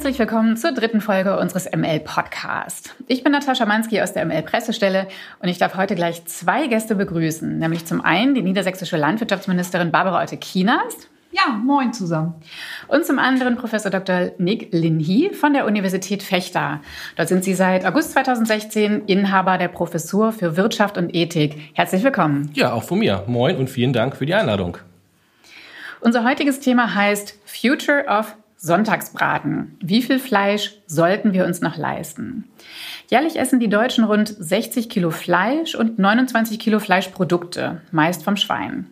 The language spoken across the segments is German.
Herzlich willkommen zur dritten Folge unseres ML Podcast. Ich bin Natascha Mansky aus der ML Pressestelle und ich darf heute gleich zwei Gäste begrüßen, nämlich zum einen die niedersächsische Landwirtschaftsministerin Barbara Otte-Kienast. Ja, moin zusammen. Und zum anderen Professor Dr. Nick Linhi von der Universität Fechter. Dort sind Sie seit August 2016 Inhaber der Professur für Wirtschaft und Ethik. Herzlich willkommen. Ja, auch von mir. Moin und vielen Dank für die Einladung. Unser heutiges Thema heißt Future of Sonntagsbraten. Wie viel Fleisch sollten wir uns noch leisten? Jährlich essen die Deutschen rund 60 Kilo Fleisch und 29 Kilo Fleischprodukte, meist vom Schwein.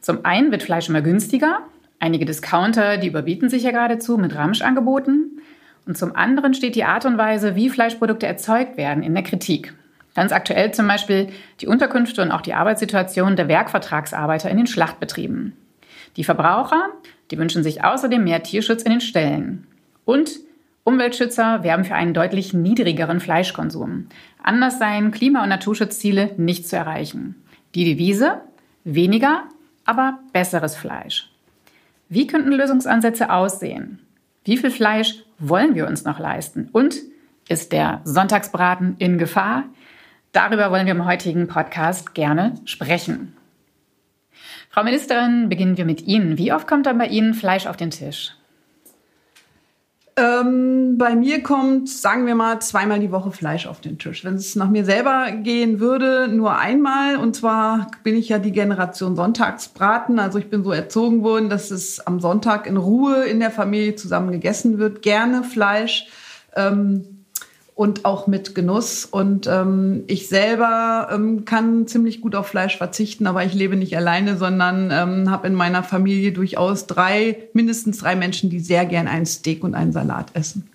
Zum einen wird Fleisch immer günstiger. Einige Discounter, die überbieten sich ja geradezu mit Ramschangeboten. Und zum anderen steht die Art und Weise, wie Fleischprodukte erzeugt werden, in der Kritik. Ganz aktuell zum Beispiel die Unterkünfte und auch die Arbeitssituation der Werkvertragsarbeiter in den Schlachtbetrieben. Die Verbraucher die wünschen sich außerdem mehr Tierschutz in den Ställen. Und Umweltschützer werben für einen deutlich niedrigeren Fleischkonsum. Anders seien Klima- und Naturschutzziele nicht zu erreichen. Die Devise? Weniger, aber besseres Fleisch. Wie könnten Lösungsansätze aussehen? Wie viel Fleisch wollen wir uns noch leisten? Und ist der Sonntagsbraten in Gefahr? Darüber wollen wir im heutigen Podcast gerne sprechen. Frau Ministerin, beginnen wir mit Ihnen. Wie oft kommt dann bei Ihnen Fleisch auf den Tisch? Ähm, bei mir kommt, sagen wir mal, zweimal die Woche Fleisch auf den Tisch. Wenn es nach mir selber gehen würde, nur einmal. Und zwar bin ich ja die Generation Sonntagsbraten. Also ich bin so erzogen worden, dass es am Sonntag in Ruhe in der Familie zusammen gegessen wird. Gerne Fleisch. Ähm, und auch mit Genuss. Und ähm, ich selber ähm, kann ziemlich gut auf Fleisch verzichten, aber ich lebe nicht alleine, sondern ähm, habe in meiner Familie durchaus drei, mindestens drei Menschen, die sehr gern ein Steak und einen Salat essen.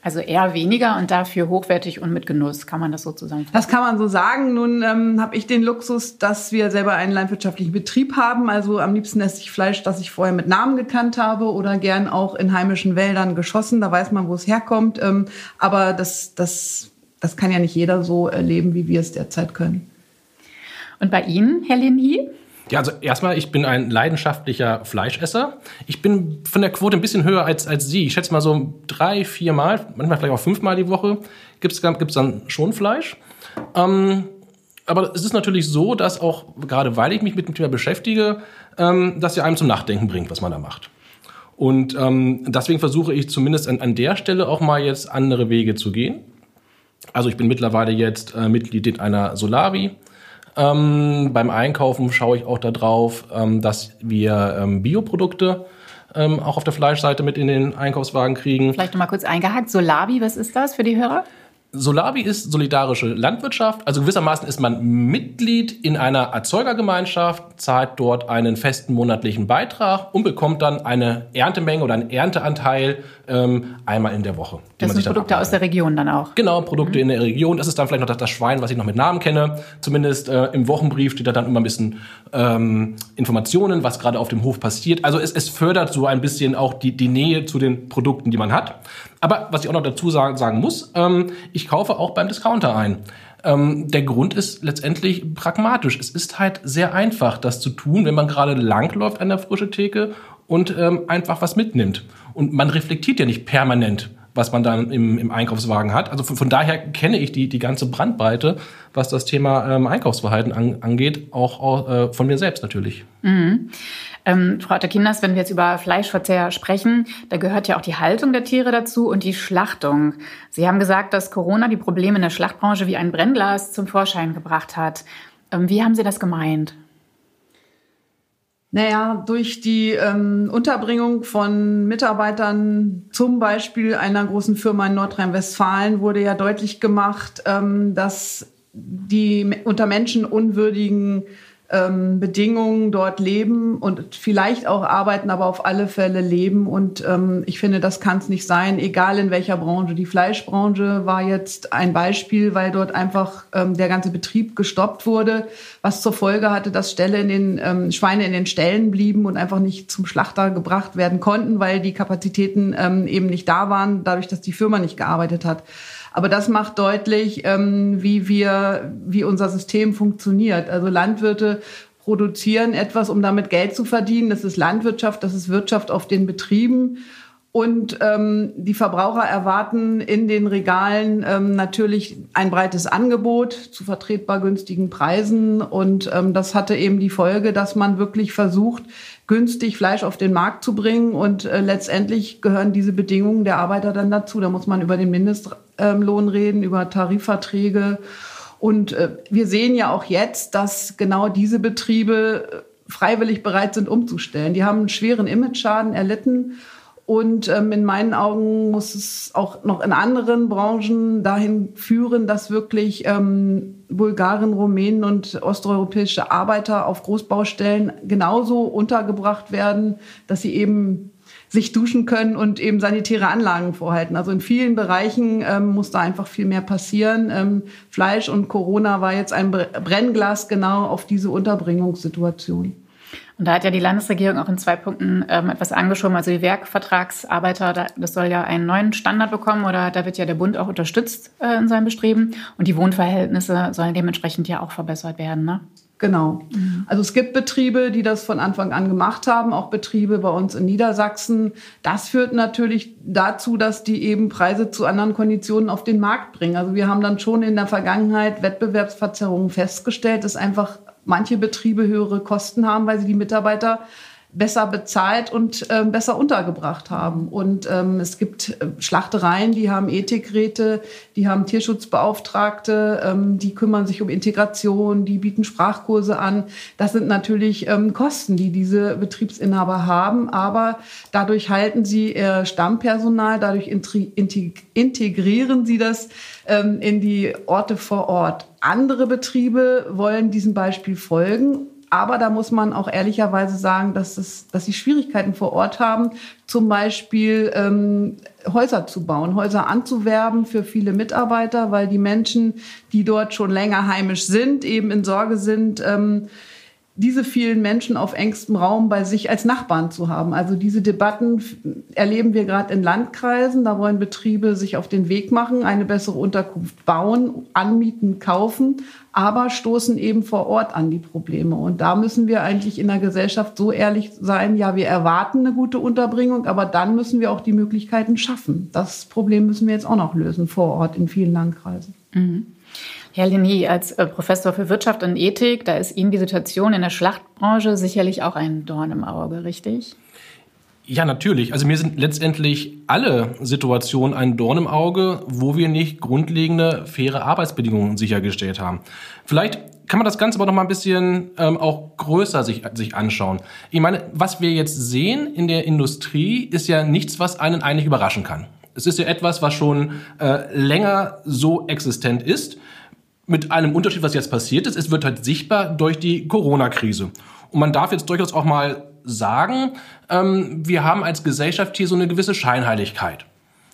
Also eher weniger und dafür hochwertig und mit Genuss. Kann man das so zusammenfassen? Das kann man so sagen. Nun ähm, habe ich den Luxus, dass wir selber einen landwirtschaftlichen Betrieb haben. Also am liebsten esse ich Fleisch, das ich vorher mit Namen gekannt habe oder gern auch in heimischen Wäldern geschossen. Da weiß man, wo es herkommt. Ähm, aber das, das, das kann ja nicht jeder so erleben, wie wir es derzeit können. Und bei Ihnen, Herr Linhi? Ja, also erstmal, ich bin ein leidenschaftlicher Fleischesser. Ich bin von der Quote ein bisschen höher als, als Sie. Ich schätze mal so drei, vier Mal, manchmal vielleicht auch fünfmal die Woche gibt es gibt's dann schon Fleisch. Ähm, aber es ist natürlich so, dass auch, gerade weil ich mich mit dem Thema beschäftige, ähm, dass ja einem zum Nachdenken bringt, was man da macht. Und ähm, deswegen versuche ich zumindest an, an der Stelle auch mal jetzt andere Wege zu gehen. Also ich bin mittlerweile jetzt äh, Mitglied in einer Solavi, ähm, beim Einkaufen schaue ich auch darauf, ähm, dass wir ähm, Bioprodukte ähm, auch auf der Fleischseite mit in den Einkaufswagen kriegen. Vielleicht nochmal kurz eingehakt. Solabi, was ist das für die Hörer? Solabi ist solidarische Landwirtschaft. Also gewissermaßen ist man Mitglied in einer Erzeugergemeinschaft, zahlt dort einen festen monatlichen Beitrag und bekommt dann eine Erntemenge oder einen Ernteanteil ähm, einmal in der Woche. Das sind Produkte aus der Region dann auch. Genau, Produkte mhm. in der Region. Das ist dann vielleicht noch das, das, Schwein, was ich noch mit Namen kenne. Zumindest äh, im Wochenbrief steht da dann immer ein bisschen ähm, Informationen, was gerade auf dem Hof passiert. Also es, es fördert so ein bisschen auch die, die Nähe zu den Produkten, die man hat. Aber was ich auch noch dazu sagen, sagen muss, ähm, ich kaufe auch beim Discounter ein. Ähm, der Grund ist letztendlich pragmatisch. Es ist halt sehr einfach, das zu tun, wenn man gerade langläuft an der frischen Theke und ähm, einfach was mitnimmt. Und man reflektiert ja nicht permanent, was man dann im, im Einkaufswagen hat. Also von, von, daher kenne ich die, die ganze Brandbreite, was das Thema ähm, Einkaufsverhalten an, angeht, auch, äh, von mir selbst natürlich. Mhm. Ähm, Frau Attekinders, wenn wir jetzt über Fleischverzehr sprechen, da gehört ja auch die Haltung der Tiere dazu und die Schlachtung. Sie haben gesagt, dass Corona die Probleme in der Schlachtbranche wie ein Brennglas zum Vorschein gebracht hat. Ähm, wie haben Sie das gemeint? Naja, durch die ähm, Unterbringung von Mitarbeitern, zum Beispiel einer großen Firma in Nordrhein-Westfalen, wurde ja deutlich gemacht, ähm, dass die unter menschenunwürdigen ähm, Bedingungen dort leben und vielleicht auch arbeiten, aber auf alle Fälle leben. Und ähm, ich finde, das kann es nicht sein, egal in welcher Branche. Die Fleischbranche war jetzt ein Beispiel, weil dort einfach ähm, der ganze Betrieb gestoppt wurde, was zur Folge hatte, dass Ställe in den ähm, Schweine in den Ställen blieben und einfach nicht zum Schlachter gebracht werden konnten, weil die Kapazitäten ähm, eben nicht da waren, dadurch, dass die Firma nicht gearbeitet hat. Aber das macht deutlich, ähm, wie wir, wie unser System funktioniert. Also Landwirte produzieren etwas, um damit Geld zu verdienen. Das ist Landwirtschaft, das ist Wirtschaft auf den Betrieben. Und ähm, die Verbraucher erwarten in den Regalen ähm, natürlich ein breites Angebot zu vertretbar günstigen Preisen. Und ähm, das hatte eben die Folge, dass man wirklich versucht, günstig Fleisch auf den Markt zu bringen. Und äh, letztendlich gehören diese Bedingungen der Arbeiter dann dazu. Da muss man über den Mindestlohn reden, über Tarifverträge. Und äh, wir sehen ja auch jetzt, dass genau diese Betriebe äh, freiwillig bereit sind, umzustellen. Die haben einen schweren Image-Schaden erlitten und ähm, in meinen Augen muss es auch noch in anderen Branchen dahin führen, dass wirklich ähm, Bulgaren, Rumänen und osteuropäische Arbeiter auf Großbaustellen genauso untergebracht werden, dass sie eben sich duschen können und eben sanitäre Anlagen vorhalten. Also in vielen Bereichen ähm, muss da einfach viel mehr passieren. Ähm, Fleisch und Corona war jetzt ein Brennglas genau auf diese Unterbringungssituation. Und da hat ja die Landesregierung auch in zwei Punkten ähm, etwas angeschoben. Also die Werkvertragsarbeiter, das soll ja einen neuen Standard bekommen oder da wird ja der Bund auch unterstützt äh, in seinem Bestreben. Und die Wohnverhältnisse sollen dementsprechend ja auch verbessert werden. Ne? Genau. Mhm. Also es gibt Betriebe, die das von Anfang an gemacht haben, auch Betriebe bei uns in Niedersachsen. Das führt natürlich dazu, dass die eben Preise zu anderen Konditionen auf den Markt bringen. Also wir haben dann schon in der Vergangenheit Wettbewerbsverzerrungen festgestellt, dass einfach manche Betriebe höhere Kosten haben, weil sie die Mitarbeiter besser bezahlt und äh, besser untergebracht haben. Und ähm, es gibt äh, Schlachtereien, die haben Ethikräte, die haben Tierschutzbeauftragte, ähm, die kümmern sich um Integration, die bieten Sprachkurse an. Das sind natürlich ähm, Kosten, die diese Betriebsinhaber haben, aber dadurch halten sie ihr Stammpersonal, dadurch integrieren sie das ähm, in die Orte vor Ort. Andere Betriebe wollen diesem Beispiel folgen aber da muss man auch ehrlicherweise sagen, dass, es, dass sie Schwierigkeiten vor Ort haben, zum Beispiel ähm, Häuser zu bauen, Häuser anzuwerben für viele Mitarbeiter, weil die Menschen, die dort schon länger heimisch sind, eben in Sorge sind, ähm, diese vielen Menschen auf engstem Raum bei sich als Nachbarn zu haben. Also diese Debatten erleben wir gerade in Landkreisen. Da wollen Betriebe sich auf den Weg machen, eine bessere Unterkunft bauen, anmieten, kaufen, aber stoßen eben vor Ort an die Probleme. Und da müssen wir eigentlich in der Gesellschaft so ehrlich sein, ja, wir erwarten eine gute Unterbringung, aber dann müssen wir auch die Möglichkeiten schaffen. Das Problem müssen wir jetzt auch noch lösen vor Ort in vielen Landkreisen. Mhm. Herr Leni, als äh, Professor für Wirtschaft und Ethik, da ist Ihnen die Situation in der Schlachtbranche sicherlich auch ein Dorn im Auge, richtig? Ja, natürlich. Also mir sind letztendlich alle Situationen ein Dorn im Auge, wo wir nicht grundlegende, faire Arbeitsbedingungen sichergestellt haben. Vielleicht kann man das Ganze aber noch mal ein bisschen ähm, auch größer sich, sich anschauen. Ich meine, was wir jetzt sehen in der Industrie, ist ja nichts, was einen eigentlich überraschen kann. Es ist ja etwas, was schon äh, länger so existent ist mit einem Unterschied, was jetzt passiert ist. Es wird halt sichtbar durch die Corona-Krise. Und man darf jetzt durchaus auch mal sagen, ähm, wir haben als Gesellschaft hier so eine gewisse Scheinheiligkeit.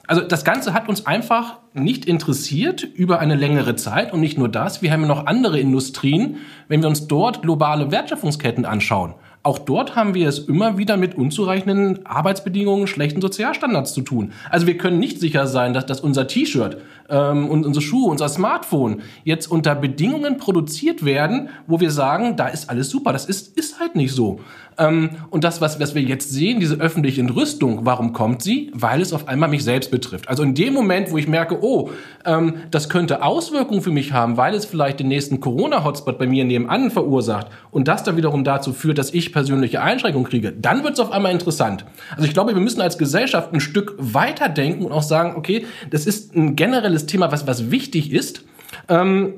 Also das Ganze hat uns einfach nicht interessiert über eine längere Zeit und nicht nur das, wir haben ja noch andere Industrien, wenn wir uns dort globale Wertschöpfungsketten anschauen. Auch dort haben wir es immer wieder mit unzureichenden Arbeitsbedingungen, schlechten Sozialstandards zu tun. Also wir können nicht sicher sein, dass, dass unser T-Shirt ähm, und unsere Schuhe, unser Smartphone jetzt unter Bedingungen produziert werden, wo wir sagen, da ist alles super. Das ist, ist halt nicht so. Ähm, und das, was, was wir jetzt sehen, diese öffentliche Entrüstung, warum kommt sie? Weil es auf einmal mich selbst betrifft. Also in dem Moment, wo ich merke, oh, ähm, das könnte Auswirkungen für mich haben, weil es vielleicht den nächsten Corona-Hotspot bei mir nebenan verursacht und das dann wiederum dazu führt, dass ich persönliche Einschränkungen kriege, dann wird es auf einmal interessant. Also ich glaube, wir müssen als Gesellschaft ein Stück weiter denken und auch sagen, okay, das ist ein generelles Thema, was, was wichtig ist. Ähm,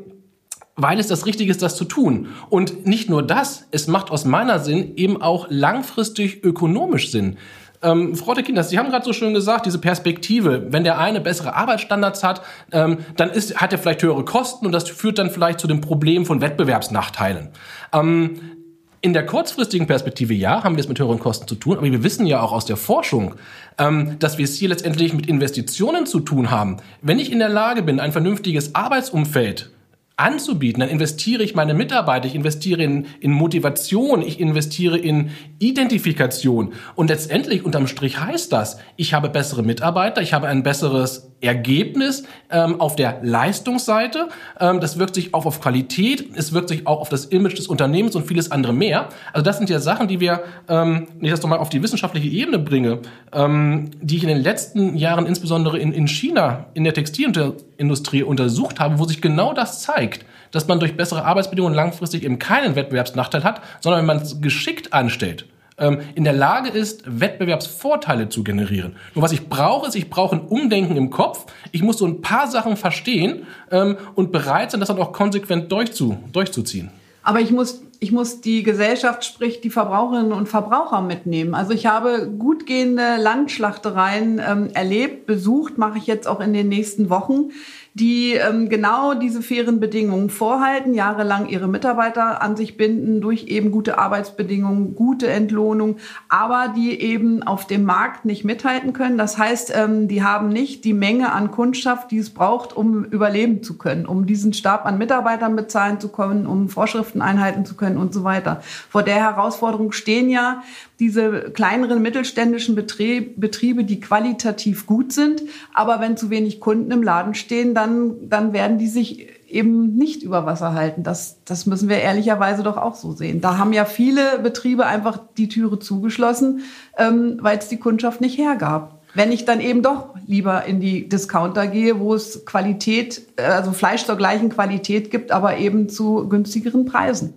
weil es das Richtige ist, das zu tun. Und nicht nur das, es macht aus meiner Sinn eben auch langfristig ökonomisch Sinn. Ähm, Frau de Kinders, Sie haben gerade so schön gesagt, diese Perspektive, wenn der eine bessere Arbeitsstandards hat, ähm, dann ist, hat er vielleicht höhere Kosten und das führt dann vielleicht zu dem Problem von Wettbewerbsnachteilen. Ähm, in der kurzfristigen Perspektive, ja, haben wir es mit höheren Kosten zu tun, aber wir wissen ja auch aus der Forschung, ähm, dass wir es hier letztendlich mit Investitionen zu tun haben. Wenn ich in der Lage bin, ein vernünftiges Arbeitsumfeld anzubieten, dann investiere ich meine Mitarbeiter, ich investiere in, in Motivation, ich investiere in Identifikation. Und letztendlich unterm Strich heißt das, ich habe bessere Mitarbeiter, ich habe ein besseres Ergebnis ähm, auf der Leistungsseite. Ähm, das wirkt sich auch auf Qualität, es wirkt sich auch auf das Image des Unternehmens und vieles andere mehr. Also das sind ja Sachen, die wir, ähm, wenn ich das nochmal auf die wissenschaftliche Ebene bringe, ähm, die ich in den letzten Jahren insbesondere in, in China in der Textilindustrie untersucht habe, wo sich genau das zeigt dass man durch bessere Arbeitsbedingungen langfristig eben keinen Wettbewerbsnachteil hat, sondern wenn man es geschickt anstellt, ähm, in der Lage ist, Wettbewerbsvorteile zu generieren. Nur was ich brauche, ist, ich brauche ein Umdenken im Kopf. Ich muss so ein paar Sachen verstehen ähm, und bereit sein, das dann auch konsequent durchzu, durchzuziehen. Aber ich muss, ich muss die Gesellschaft, sprich die Verbraucherinnen und Verbraucher mitnehmen. Also ich habe gut gehende Landschlachtereien ähm, erlebt, besucht, mache ich jetzt auch in den nächsten Wochen die ähm, genau diese fairen Bedingungen vorhalten, jahrelang ihre Mitarbeiter an sich binden durch eben gute Arbeitsbedingungen, gute Entlohnung, aber die eben auf dem Markt nicht mithalten können. Das heißt, ähm, die haben nicht die Menge an Kundschaft, die es braucht, um überleben zu können, um diesen Stab an Mitarbeitern bezahlen zu können, um Vorschriften einhalten zu können und so weiter. Vor der Herausforderung stehen ja diese kleineren mittelständischen Betriebe, die qualitativ gut sind, aber wenn zu wenig Kunden im Laden stehen, dann, dann werden die sich eben nicht über Wasser halten. Das, das müssen wir ehrlicherweise doch auch so sehen. Da haben ja viele Betriebe einfach die Türe zugeschlossen, ähm, weil es die Kundschaft nicht hergab. Wenn ich dann eben doch lieber in die Discounter gehe, wo es Qualität, äh, also Fleisch zur gleichen Qualität gibt, aber eben zu günstigeren Preisen.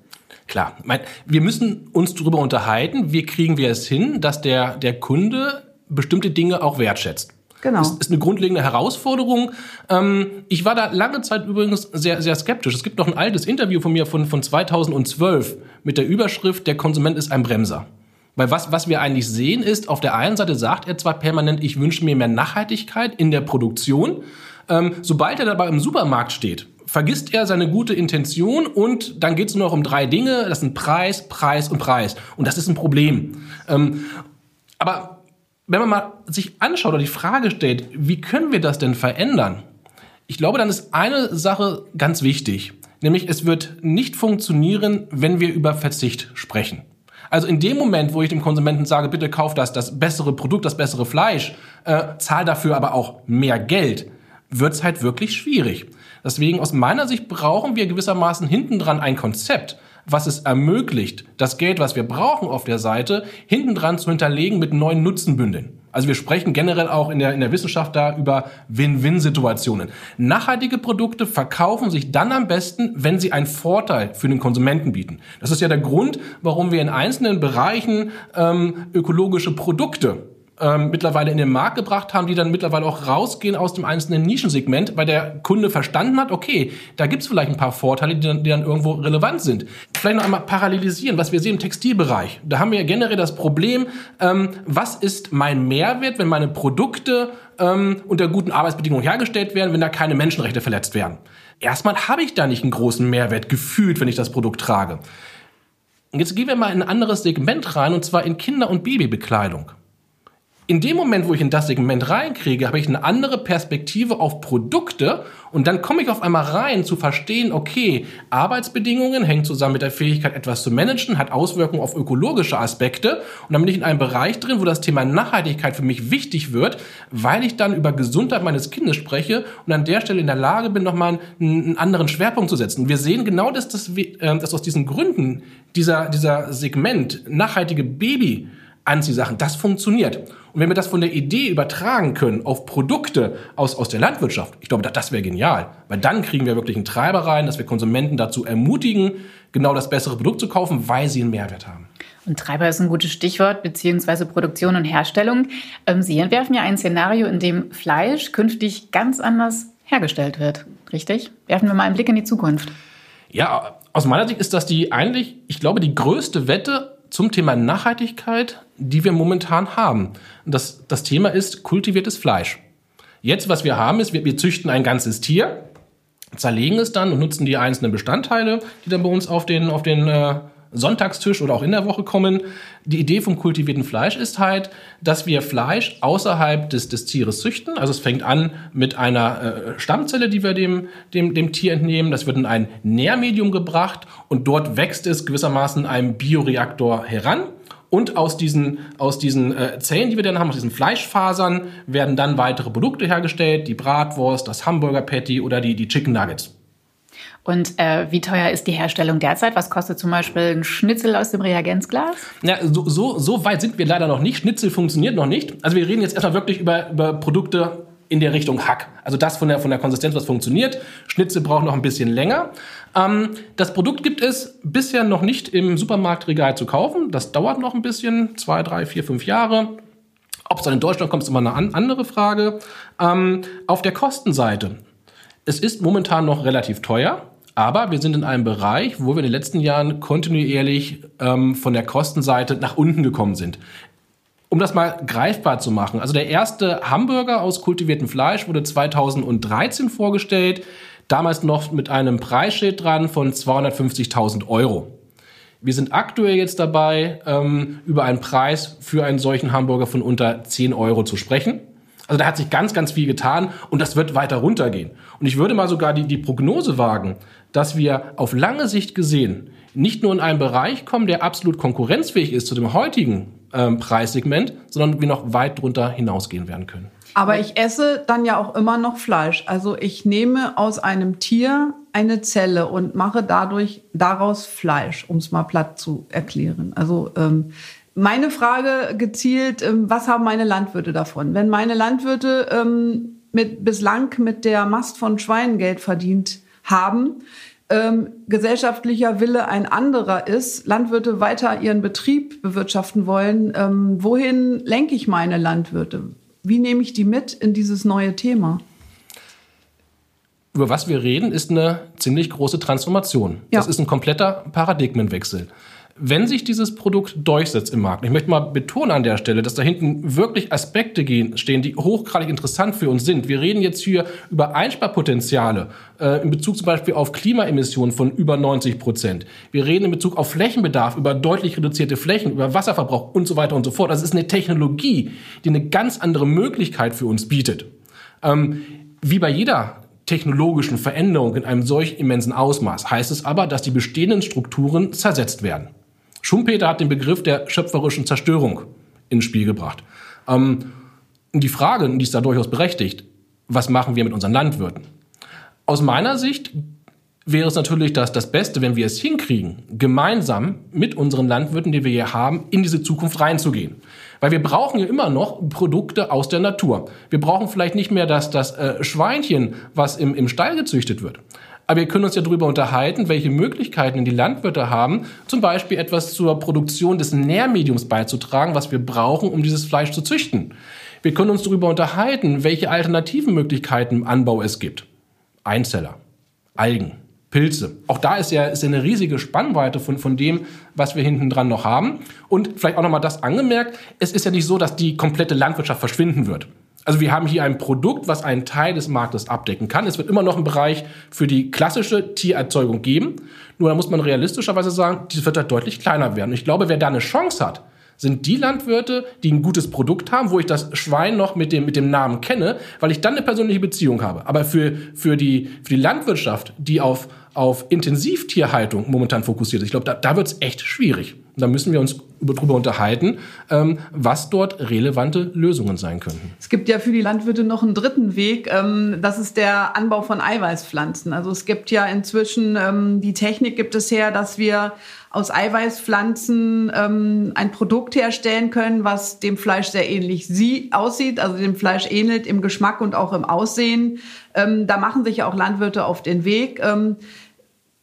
Klar, mein, wir müssen uns darüber unterhalten, wie kriegen wir es hin, dass der, der Kunde bestimmte Dinge auch wertschätzt. Genau. Das ist eine grundlegende Herausforderung. Ähm, ich war da lange Zeit übrigens sehr, sehr skeptisch. Es gibt noch ein altes Interview von mir von, von 2012 mit der Überschrift Der Konsument ist ein Bremser. Weil was, was wir eigentlich sehen ist, auf der einen Seite sagt er zwar permanent, ich wünsche mir mehr Nachhaltigkeit in der Produktion. Ähm, sobald er dabei im Supermarkt steht, vergisst er seine gute Intention und dann geht es nur noch um drei Dinge. Das sind Preis, Preis und Preis. Und das ist ein Problem. Ähm, aber wenn man mal sich anschaut oder die Frage stellt, wie können wir das denn verändern? Ich glaube, dann ist eine Sache ganz wichtig. Nämlich, es wird nicht funktionieren, wenn wir über Verzicht sprechen. Also in dem Moment, wo ich dem Konsumenten sage, bitte kauf das, das bessere Produkt, das bessere Fleisch, äh, zahl dafür aber auch mehr Geld, wird's halt wirklich schwierig. Deswegen aus meiner Sicht brauchen wir gewissermaßen hintendran ein Konzept, was es ermöglicht, das Geld, was wir brauchen auf der Seite, hintendran zu hinterlegen mit neuen Nutzenbündeln. Also wir sprechen generell auch in der, in der Wissenschaft da über Win-Win-Situationen. Nachhaltige Produkte verkaufen sich dann am besten, wenn sie einen Vorteil für den Konsumenten bieten. Das ist ja der Grund, warum wir in einzelnen Bereichen ähm, ökologische Produkte ähm, mittlerweile in den Markt gebracht haben, die dann mittlerweile auch rausgehen aus dem einzelnen Nischensegment, weil der Kunde verstanden hat, okay, da gibt's vielleicht ein paar Vorteile, die dann, die dann irgendwo relevant sind. Vielleicht noch einmal parallelisieren, was wir sehen im Textilbereich. Da haben wir ja generell das Problem, ähm, was ist mein Mehrwert, wenn meine Produkte ähm, unter guten Arbeitsbedingungen hergestellt werden, wenn da keine Menschenrechte verletzt werden. Erstmal habe ich da nicht einen großen Mehrwert gefühlt, wenn ich das Produkt trage. Jetzt gehen wir mal in ein anderes Segment rein, und zwar in Kinder- und Babybekleidung in dem Moment, wo ich in das Segment reinkriege, habe ich eine andere Perspektive auf Produkte und dann komme ich auf einmal rein zu verstehen, okay, Arbeitsbedingungen hängen zusammen mit der Fähigkeit, etwas zu managen, hat Auswirkungen auf ökologische Aspekte und dann bin ich in einem Bereich drin, wo das Thema Nachhaltigkeit für mich wichtig wird, weil ich dann über Gesundheit meines Kindes spreche und an der Stelle in der Lage bin, nochmal einen, anderen Schwerpunkt zu setzen. Wir sehen genau, dass, das, äh, dass aus diesen Gründen dieser, dieser Segment nachhaltige Baby Anziehsachen. Das funktioniert. Und wenn wir das von der Idee übertragen können auf Produkte aus, aus der Landwirtschaft, ich glaube, das, das wäre genial. Weil dann kriegen wir wirklich einen Treiber rein, dass wir Konsumenten dazu ermutigen, genau das bessere Produkt zu kaufen, weil sie einen Mehrwert haben. Und Treiber ist ein gutes Stichwort, beziehungsweise Produktion und Herstellung. Ähm, sie entwerfen ja ein Szenario, in dem Fleisch künftig ganz anders hergestellt wird. Richtig? Werfen wir mal einen Blick in die Zukunft. Ja, aus meiner Sicht ist das die eigentlich, ich glaube, die größte Wette zum Thema Nachhaltigkeit, die wir momentan haben. Das, das Thema ist kultiviertes Fleisch. Jetzt, was wir haben, ist, wir, wir züchten ein ganzes Tier, zerlegen es dann und nutzen die einzelnen Bestandteile, die dann bei uns auf den, auf den äh, Sonntagstisch oder auch in der Woche kommen. Die Idee vom kultivierten Fleisch ist halt, dass wir Fleisch außerhalb des, des Tieres züchten. Also es fängt an mit einer äh, Stammzelle, die wir dem, dem, dem Tier entnehmen. Das wird in ein Nährmedium gebracht und dort wächst es gewissermaßen einem Bioreaktor heran. Und aus diesen, aus diesen äh, Zellen, die wir dann haben, aus diesen Fleischfasern, werden dann weitere Produkte hergestellt, die Bratwurst, das Hamburger Patty oder die, die Chicken Nuggets. Und äh, wie teuer ist die Herstellung derzeit? Was kostet zum Beispiel ein Schnitzel aus dem Reagenzglas? Ja, so, so, so weit sind wir leider noch nicht. Schnitzel funktioniert noch nicht. Also wir reden jetzt erstmal wirklich über, über Produkte in der Richtung Hack. Also das von der, von der Konsistenz, was funktioniert. Schnitzel braucht noch ein bisschen länger. Ähm, das Produkt gibt es bisher noch nicht im Supermarktregal zu kaufen. Das dauert noch ein bisschen, zwei, drei, vier, fünf Jahre. Ob es dann in Deutschland kommt, ist immer eine an andere Frage. Ähm, auf der Kostenseite. Es ist momentan noch relativ teuer. Aber wir sind in einem Bereich, wo wir in den letzten Jahren kontinuierlich ähm, von der Kostenseite nach unten gekommen sind. Um das mal greifbar zu machen, also der erste Hamburger aus kultiviertem Fleisch wurde 2013 vorgestellt, damals noch mit einem Preisschild dran von 250.000 Euro. Wir sind aktuell jetzt dabei, ähm, über einen Preis für einen solchen Hamburger von unter 10 Euro zu sprechen. Also da hat sich ganz, ganz viel getan und das wird weiter runtergehen. Und ich würde mal sogar die, die Prognose wagen, dass wir auf lange Sicht gesehen nicht nur in einen Bereich kommen, der absolut konkurrenzfähig ist zu dem heutigen ähm, Preissegment, sondern wir noch weit drunter hinausgehen werden können. Aber ich esse dann ja auch immer noch Fleisch. Also ich nehme aus einem Tier eine Zelle und mache dadurch daraus Fleisch, um es mal platt zu erklären. Also ähm, meine Frage gezielt, ähm, was haben meine Landwirte davon? Wenn meine Landwirte ähm, mit, bislang mit der Mast von Schweinen Geld verdient haben, ähm, gesellschaftlicher Wille ein anderer ist, Landwirte weiter ihren Betrieb bewirtschaften wollen, ähm, wohin lenke ich meine Landwirte? Wie nehme ich die mit in dieses neue Thema? Über was wir reden, ist eine ziemlich große Transformation. Ja. Das ist ein kompletter Paradigmenwechsel wenn sich dieses Produkt durchsetzt im Markt, ich möchte mal betonen an der Stelle, dass da hinten wirklich Aspekte gehen, stehen, die hochgradig interessant für uns sind. Wir reden jetzt hier über Einsparpotenziale äh, in Bezug zum Beispiel auf Klimaemissionen von über 90 Prozent. Wir reden in Bezug auf Flächenbedarf über deutlich reduzierte Flächen, über Wasserverbrauch und so weiter und so fort. Das ist eine Technologie, die eine ganz andere Möglichkeit für uns bietet. Ähm, wie bei jeder technologischen Veränderung in einem solch immensen Ausmaß heißt es aber, dass die bestehenden Strukturen zersetzt werden. Schumpeter hat den Begriff der schöpferischen Zerstörung ins Spiel gebracht. Ähm, die Frage, die ist da durchaus berechtigt, was machen wir mit unseren Landwirten? Aus meiner Sicht wäre es natürlich das, das Beste, wenn wir es hinkriegen, gemeinsam mit unseren Landwirten, die wir hier haben, in diese Zukunft reinzugehen. Weil wir brauchen ja immer noch Produkte aus der Natur. Wir brauchen vielleicht nicht mehr das, das äh, Schweinchen, was im, im Stall gezüchtet wird. Aber wir können uns ja darüber unterhalten, welche Möglichkeiten die Landwirte haben, zum Beispiel etwas zur Produktion des Nährmediums beizutragen, was wir brauchen, um dieses Fleisch zu züchten. Wir können uns darüber unterhalten, welche alternativen Möglichkeiten im Anbau es gibt. Einzeller, Algen, Pilze. Auch da ist ja, ist ja eine riesige Spannweite von, von dem, was wir hinten dran noch haben. Und vielleicht auch nochmal das angemerkt, es ist ja nicht so, dass die komplette Landwirtschaft verschwinden wird. Also wir haben hier ein Produkt, was einen Teil des Marktes abdecken kann. Es wird immer noch einen Bereich für die klassische Tiererzeugung geben. Nur da muss man realistischerweise sagen, die wird halt deutlich kleiner werden. Ich glaube, wer da eine Chance hat, sind die Landwirte, die ein gutes Produkt haben, wo ich das Schwein noch mit dem, mit dem Namen kenne, weil ich dann eine persönliche Beziehung habe. Aber für, für, die, für die Landwirtschaft, die auf, auf Intensivtierhaltung momentan fokussiert ist, ich glaube, da, da wird es echt schwierig. Da müssen wir uns darüber unterhalten, ähm, was dort relevante Lösungen sein könnten. Es gibt ja für die Landwirte noch einen dritten Weg. Ähm, das ist der Anbau von Eiweißpflanzen. Also es gibt ja inzwischen ähm, die Technik gibt es her, dass wir aus Eiweißpflanzen ein Produkt herstellen können, was dem Fleisch sehr ähnlich sie aussieht, also dem Fleisch ähnelt im Geschmack und auch im Aussehen. da machen sich ja auch Landwirte auf den Weg.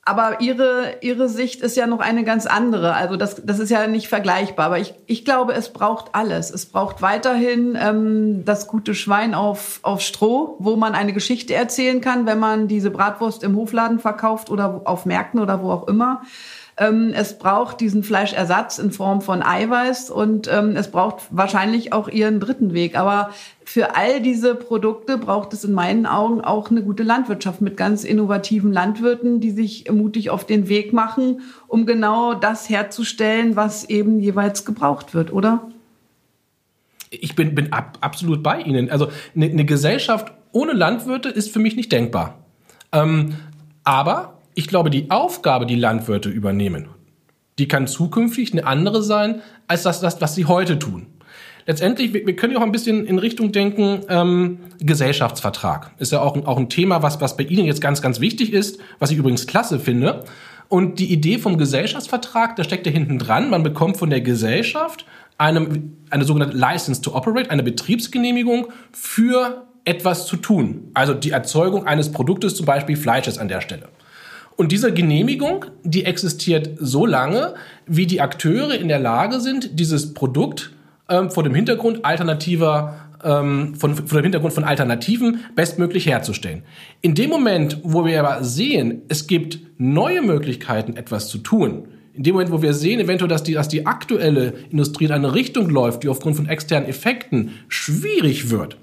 Aber ihre, ihre Sicht ist ja noch eine ganz andere. Also das, das ist ja nicht vergleichbar. Aber ich, ich glaube, es braucht alles. Es braucht weiterhin ähm, das gute Schwein auf, auf Stroh, wo man eine Geschichte erzählen kann, wenn man diese Bratwurst im Hofladen verkauft oder auf Märkten oder wo auch immer. Ähm, es braucht diesen Fleischersatz in Form von Eiweiß und ähm, es braucht wahrscheinlich auch ihren dritten Weg. Aber für all diese Produkte braucht es in meinen Augen auch eine gute Landwirtschaft mit ganz innovativen Landwirten, die sich mutig auf den Weg machen, um genau das herzustellen, was eben jeweils gebraucht wird, oder? Ich bin, bin ab, absolut bei Ihnen. Also eine, eine Gesellschaft ohne Landwirte ist für mich nicht denkbar. Ähm, aber ich glaube, die Aufgabe, die Landwirte übernehmen, Die kann zukünftig eine andere sein, als das, das was sie heute tun. Letztendlich, wir, wir können ja auch ein bisschen in Richtung denken, ähm, Gesellschaftsvertrag. Ist ja auch, auch ein Thema, was, was bei Ihnen jetzt ganz, ganz wichtig ist, was ich übrigens klasse finde. Und die Idee vom Gesellschaftsvertrag, da steckt ja hinten dran, man bekommt von der Gesellschaft eine, eine sogenannte License to Operate, eine Betriebsgenehmigung für etwas zu tun. Also die Erzeugung eines Produktes, zum Beispiel Fleisches an der Stelle. Und diese Genehmigung, die existiert so lange, wie die Akteure in der Lage sind, dieses Produkt ähm, vor dem Hintergrund alternativer ähm, von, von dem Hintergrund von Alternativen bestmöglich herzustellen. In dem Moment, wo wir aber sehen, es gibt neue Möglichkeiten, etwas zu tun, in dem Moment, wo wir sehen, eventuell, dass die, dass die aktuelle Industrie in eine Richtung läuft, die aufgrund von externen Effekten schwierig wird,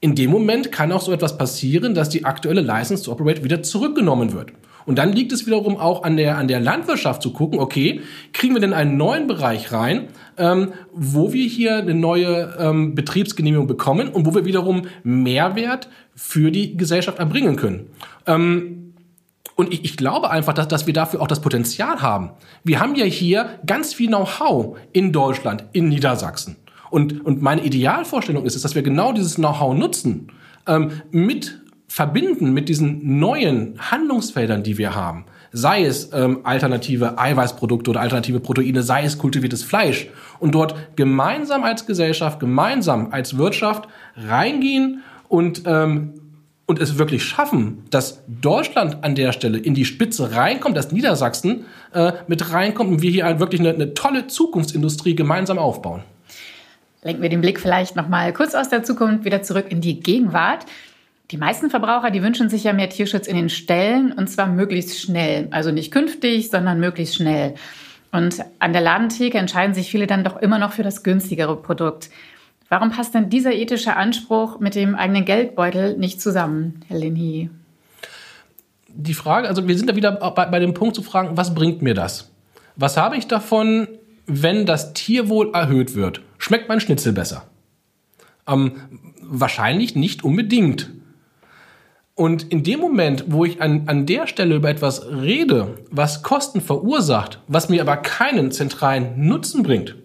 in dem Moment kann auch so etwas passieren, dass die aktuelle License to Operate wieder zurückgenommen wird. Und dann liegt es wiederum auch an der, an der Landwirtschaft zu gucken, okay, kriegen wir denn einen neuen Bereich rein, ähm, wo wir hier eine neue ähm, Betriebsgenehmigung bekommen und wo wir wiederum Mehrwert für die Gesellschaft erbringen können. Ähm, und ich, ich glaube einfach, dass, dass wir dafür auch das Potenzial haben. Wir haben ja hier ganz viel Know-how in Deutschland, in Niedersachsen. Und, und meine Idealvorstellung ist es, dass wir genau dieses Know-how nutzen, ähm, mit verbinden mit diesen neuen Handlungsfeldern, die wir haben. Sei es ähm, alternative Eiweißprodukte oder alternative Proteine, sei es kultiviertes Fleisch. Und dort gemeinsam als Gesellschaft, gemeinsam als Wirtschaft reingehen und ähm, und es wirklich schaffen, dass Deutschland an der Stelle in die Spitze reinkommt, dass Niedersachsen äh, mit reinkommt und wir hier wirklich eine, eine tolle Zukunftsindustrie gemeinsam aufbauen lenken wir den Blick vielleicht noch mal kurz aus der Zukunft wieder zurück in die Gegenwart. Die meisten Verbraucher, die wünschen sich ja mehr Tierschutz in den Ställen und zwar möglichst schnell. Also nicht künftig, sondern möglichst schnell. Und an der Ladentheke entscheiden sich viele dann doch immer noch für das günstigere Produkt. Warum passt denn dieser ethische Anspruch mit dem eigenen Geldbeutel nicht zusammen, Herr Linhi? Die Frage, also wir sind da wieder bei, bei dem Punkt zu fragen, was bringt mir das? Was habe ich davon, wenn das Tierwohl erhöht wird? Schmeckt mein Schnitzel besser? Ähm, wahrscheinlich nicht unbedingt. Und in dem Moment, wo ich an, an der Stelle über etwas rede, was Kosten verursacht, was mir aber keinen zentralen Nutzen bringt,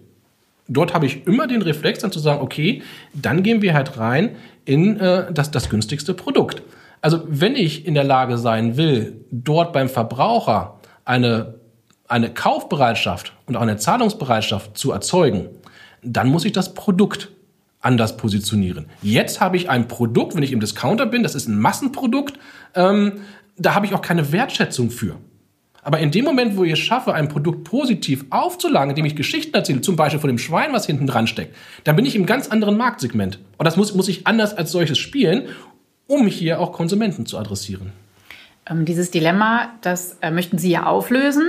dort habe ich immer den Reflex dann zu sagen, okay, dann gehen wir halt rein in äh, das, das günstigste Produkt. Also wenn ich in der Lage sein will, dort beim Verbraucher eine, eine Kaufbereitschaft und auch eine Zahlungsbereitschaft zu erzeugen, dann muss ich das Produkt anders positionieren. Jetzt habe ich ein Produkt, wenn ich im Discounter bin, das ist ein Massenprodukt, ähm, da habe ich auch keine Wertschätzung für. Aber in dem Moment, wo ich es schaffe, ein Produkt positiv aufzulagen, indem ich Geschichten erzähle, zum Beispiel von dem Schwein, was hinten dran steckt, dann bin ich im ganz anderen Marktsegment. Und das muss, muss ich anders als solches spielen, um hier auch Konsumenten zu adressieren. Ähm, dieses Dilemma, das äh, möchten Sie ja auflösen,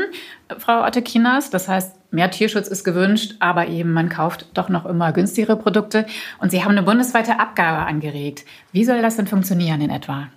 Frau Ottekinas. Das heißt, mehr Tierschutz ist gewünscht, aber eben man kauft doch noch immer günstigere Produkte. Und Sie haben eine bundesweite Abgabe angeregt. Wie soll das denn funktionieren in etwa?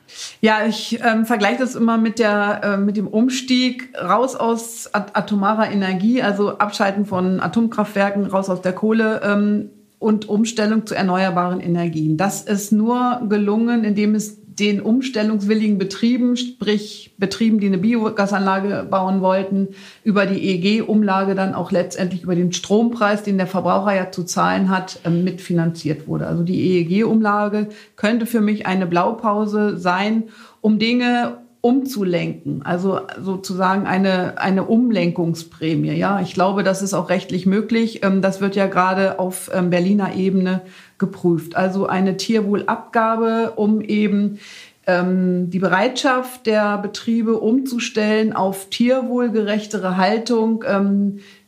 Ja, ich ähm, vergleiche das immer mit, der, äh, mit dem Umstieg raus aus atomarer Energie, also Abschalten von Atomkraftwerken, raus aus der Kohle. Ähm, und Umstellung zu erneuerbaren Energien. Das ist nur gelungen, indem es den umstellungswilligen Betrieben, sprich Betrieben, die eine Biogasanlage bauen wollten, über die EEG-Umlage dann auch letztendlich über den Strompreis, den der Verbraucher ja zu zahlen hat, ähm, mitfinanziert wurde. Also die EEG-Umlage könnte für mich eine Blaupause sein, um Dinge umzulenken, also sozusagen eine, eine Umlenkungsprämie. Ja, ich glaube, das ist auch rechtlich möglich. Ähm, das wird ja gerade auf ähm, Berliner Ebene geprüft. Also eine Tierwohlabgabe, um eben ähm, die Bereitschaft der Betriebe umzustellen auf tierwohlgerechtere Haltung,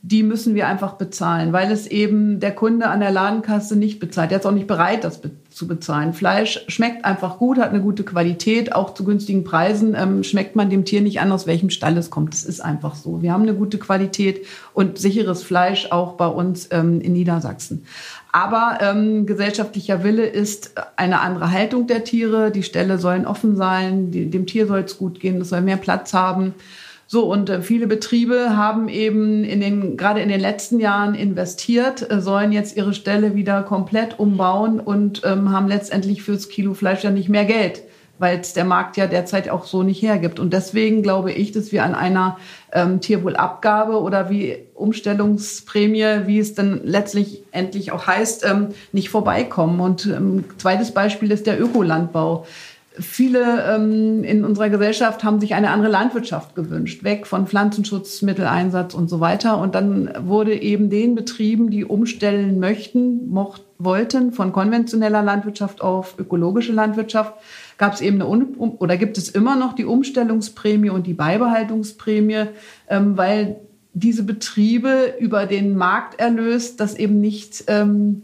die müssen wir einfach bezahlen, weil es eben der Kunde an der Ladenkasse nicht bezahlt. Der ist auch nicht bereit, das zu bezahlen. Fleisch schmeckt einfach gut, hat eine gute Qualität, auch zu günstigen Preisen ähm, schmeckt man dem Tier nicht an, aus welchem Stall es kommt. Das ist einfach so. Wir haben eine gute Qualität und sicheres Fleisch auch bei uns ähm, in Niedersachsen. Aber ähm, gesellschaftlicher Wille ist eine andere Haltung der Tiere. Die Ställe sollen offen sein, die, dem Tier soll es gut gehen, es soll mehr Platz haben. So, und äh, viele Betriebe haben eben in den, gerade in den letzten Jahren investiert, äh, sollen jetzt ihre Ställe wieder komplett umbauen und ähm, haben letztendlich fürs Kilo Fleisch ja nicht mehr Geld weil es der Markt ja derzeit auch so nicht hergibt. Und deswegen glaube ich, dass wir an einer ähm, Tierwohlabgabe oder wie Umstellungsprämie, wie es dann letztlich endlich auch heißt, ähm, nicht vorbeikommen. Und ähm, zweites Beispiel ist der Ökolandbau. Viele ähm, in unserer Gesellschaft haben sich eine andere Landwirtschaft gewünscht, weg von Pflanzenschutzmitteleinsatz und so weiter. Und dann wurde eben den Betrieben, die umstellen möchten, mocht, wollten, von konventioneller Landwirtschaft auf ökologische Landwirtschaft, gab es eben eine um oder gibt es immer noch die Umstellungsprämie und die Beibehaltungsprämie, ähm, weil diese Betriebe über den Markterlös das eben nicht ähm,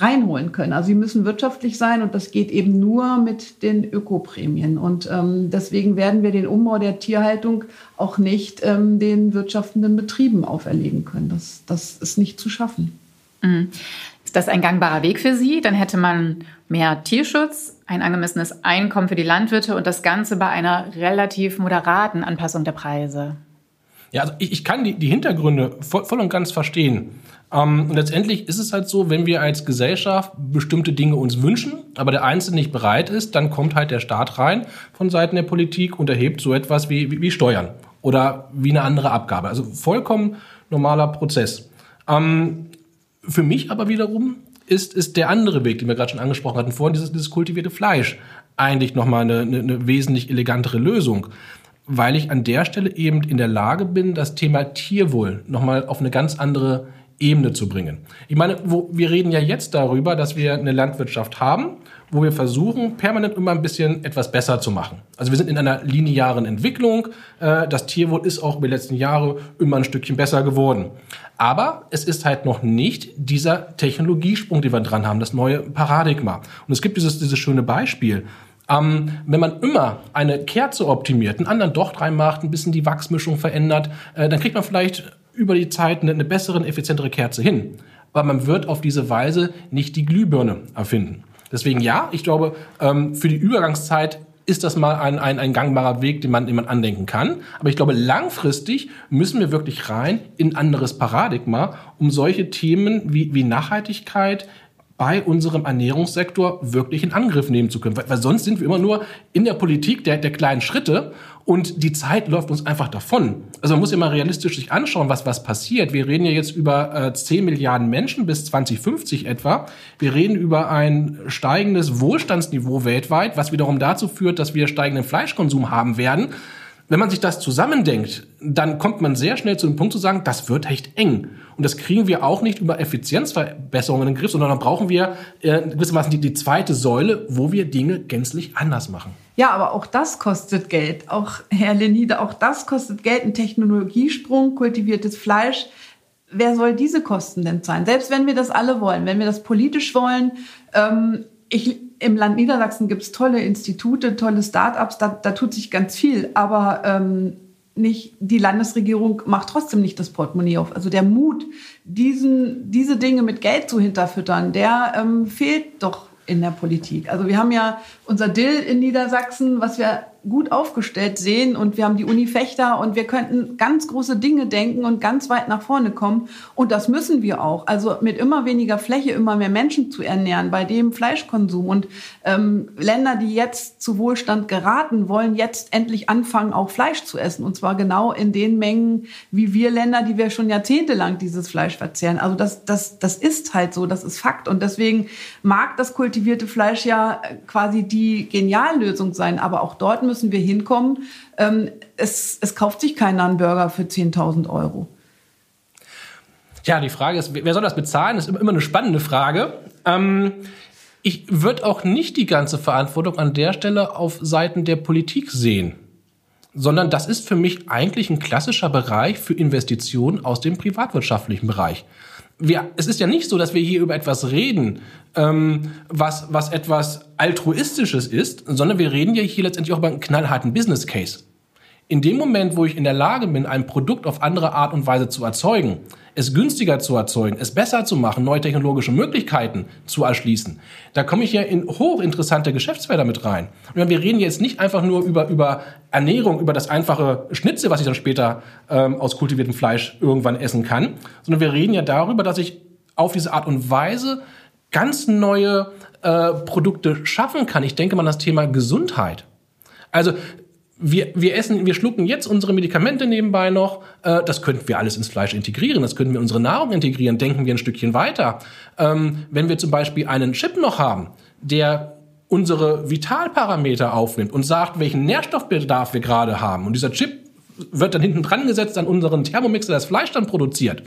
reinholen können. Also sie müssen wirtschaftlich sein und das geht eben nur mit den Ökoprämien. Und ähm, deswegen werden wir den Umbau der Tierhaltung auch nicht ähm, den wirtschaftenden Betrieben auferlegen können. Das, das ist nicht zu schaffen. Mhm. Ist das ein gangbarer Weg für Sie? Dann hätte man mehr Tierschutz, ein angemessenes Einkommen für die Landwirte und das Ganze bei einer relativ moderaten Anpassung der Preise. Ja, also ich, ich kann die, die Hintergründe voll, voll und ganz verstehen. Ähm, und letztendlich ist es halt so, wenn wir als Gesellschaft bestimmte Dinge uns wünschen, aber der Einzelne nicht bereit ist, dann kommt halt der Staat rein von Seiten der Politik und erhebt so etwas wie, wie, wie Steuern oder wie eine andere Abgabe. Also vollkommen normaler Prozess. Ähm, für mich aber wiederum ist, ist der andere Weg, den wir gerade schon angesprochen hatten, vorhin dieses, dieses kultivierte Fleisch, eigentlich nochmal eine, eine, eine wesentlich elegantere Lösung weil ich an der Stelle eben in der Lage bin, das Thema Tierwohl nochmal auf eine ganz andere Ebene zu bringen. Ich meine, wo, wir reden ja jetzt darüber, dass wir eine Landwirtschaft haben, wo wir versuchen, permanent immer ein bisschen etwas besser zu machen. Also wir sind in einer linearen Entwicklung. Äh, das Tierwohl ist auch über die letzten Jahre immer ein Stückchen besser geworden. Aber es ist halt noch nicht dieser Technologiesprung, den wir dran haben, das neue Paradigma. Und es gibt dieses, dieses schöne Beispiel. Ähm, wenn man immer eine Kerze optimiert, einen anderen Docht reinmacht, ein bisschen die Wachsmischung verändert, äh, dann kriegt man vielleicht über die Zeit eine, eine bessere, effizientere Kerze hin. Aber man wird auf diese Weise nicht die Glühbirne erfinden. Deswegen ja, ich glaube, ähm, für die Übergangszeit ist das mal ein, ein, ein gangbarer Weg, den man, den man andenken kann. Aber ich glaube, langfristig müssen wir wirklich rein in ein anderes Paradigma, um solche Themen wie, wie Nachhaltigkeit, bei unserem Ernährungssektor wirklich in Angriff nehmen zu können. Weil, weil sonst sind wir immer nur in der Politik der, der kleinen Schritte und die Zeit läuft uns einfach davon. Also man muss mal realistisch sich anschauen, was, was passiert. Wir reden ja jetzt über äh, 10 Milliarden Menschen bis 2050 etwa. Wir reden über ein steigendes Wohlstandsniveau weltweit, was wiederum dazu führt, dass wir steigenden Fleischkonsum haben werden. Wenn man sich das zusammendenkt, dann kommt man sehr schnell zu dem Punkt zu sagen, das wird echt eng. Und das kriegen wir auch nicht über Effizienzverbesserungen in den Griff, sondern dann brauchen wir äh, gewissermaßen die, die zweite Säule, wo wir Dinge gänzlich anders machen. Ja, aber auch das kostet Geld. Auch, Herr Lenide, auch das kostet Geld. Ein Technologiesprung, kultiviertes Fleisch. Wer soll diese Kosten denn zahlen? Selbst wenn wir das alle wollen, wenn wir das politisch wollen, ähm, ich, im Land Niedersachsen gibt es tolle Institute, tolle Start-ups, da, da tut sich ganz viel, aber ähm, nicht, die Landesregierung macht trotzdem nicht das Portemonnaie auf. Also der Mut, diesen, diese Dinge mit Geld zu hinterfüttern, der ähm, fehlt doch in der Politik. Also wir haben ja unser Dill in Niedersachsen, was wir gut aufgestellt sehen und wir haben die Uni Fechter und wir könnten ganz große Dinge denken und ganz weit nach vorne kommen. Und das müssen wir auch. Also mit immer weniger Fläche immer mehr Menschen zu ernähren bei dem Fleischkonsum. Und ähm, Länder, die jetzt zu Wohlstand geraten, wollen jetzt endlich anfangen, auch Fleisch zu essen. Und zwar genau in den Mengen wie wir Länder, die wir schon jahrzehntelang dieses Fleisch verzehren. Also das, das, das ist halt so, das ist Fakt. Und deswegen mag das kultivierte Fleisch ja quasi die Geniallösung sein, aber auch dort müssen wir hinkommen. Ähm, es, es kauft sich keiner einen Burger für 10.000 Euro. Ja, die Frage ist, wer soll das bezahlen? Das ist immer eine spannende Frage. Ähm, ich würde auch nicht die ganze Verantwortung an der Stelle auf Seiten der Politik sehen, sondern das ist für mich eigentlich ein klassischer Bereich für Investitionen aus dem privatwirtschaftlichen Bereich wir, es ist ja nicht so, dass wir hier über etwas reden, ähm, was, was etwas Altruistisches ist, sondern wir reden ja hier letztendlich auch über einen knallharten Business Case. In dem Moment, wo ich in der Lage bin, ein Produkt auf andere Art und Weise zu erzeugen, es günstiger zu erzeugen, es besser zu machen, neue technologische Möglichkeiten zu erschließen, da komme ich ja in hochinteressante Geschäftsfelder mit rein. Und wir reden jetzt nicht einfach nur über, über Ernährung, über das einfache Schnitzel, was ich dann später ähm, aus kultiviertem Fleisch irgendwann essen kann, sondern wir reden ja darüber, dass ich auf diese Art und Weise ganz neue äh, Produkte schaffen kann. Ich denke mal an das Thema Gesundheit. Also wir, wir essen, wir schlucken jetzt unsere Medikamente nebenbei noch. Äh, das könnten wir alles ins Fleisch integrieren. Das könnten wir unsere Nahrung integrieren. Denken wir ein Stückchen weiter. Ähm, wenn wir zum Beispiel einen Chip noch haben, der unsere Vitalparameter aufnimmt und sagt, welchen Nährstoffbedarf wir gerade haben. Und dieser Chip wird dann hinten dran gesetzt an unseren Thermomix, der das Fleisch dann produziert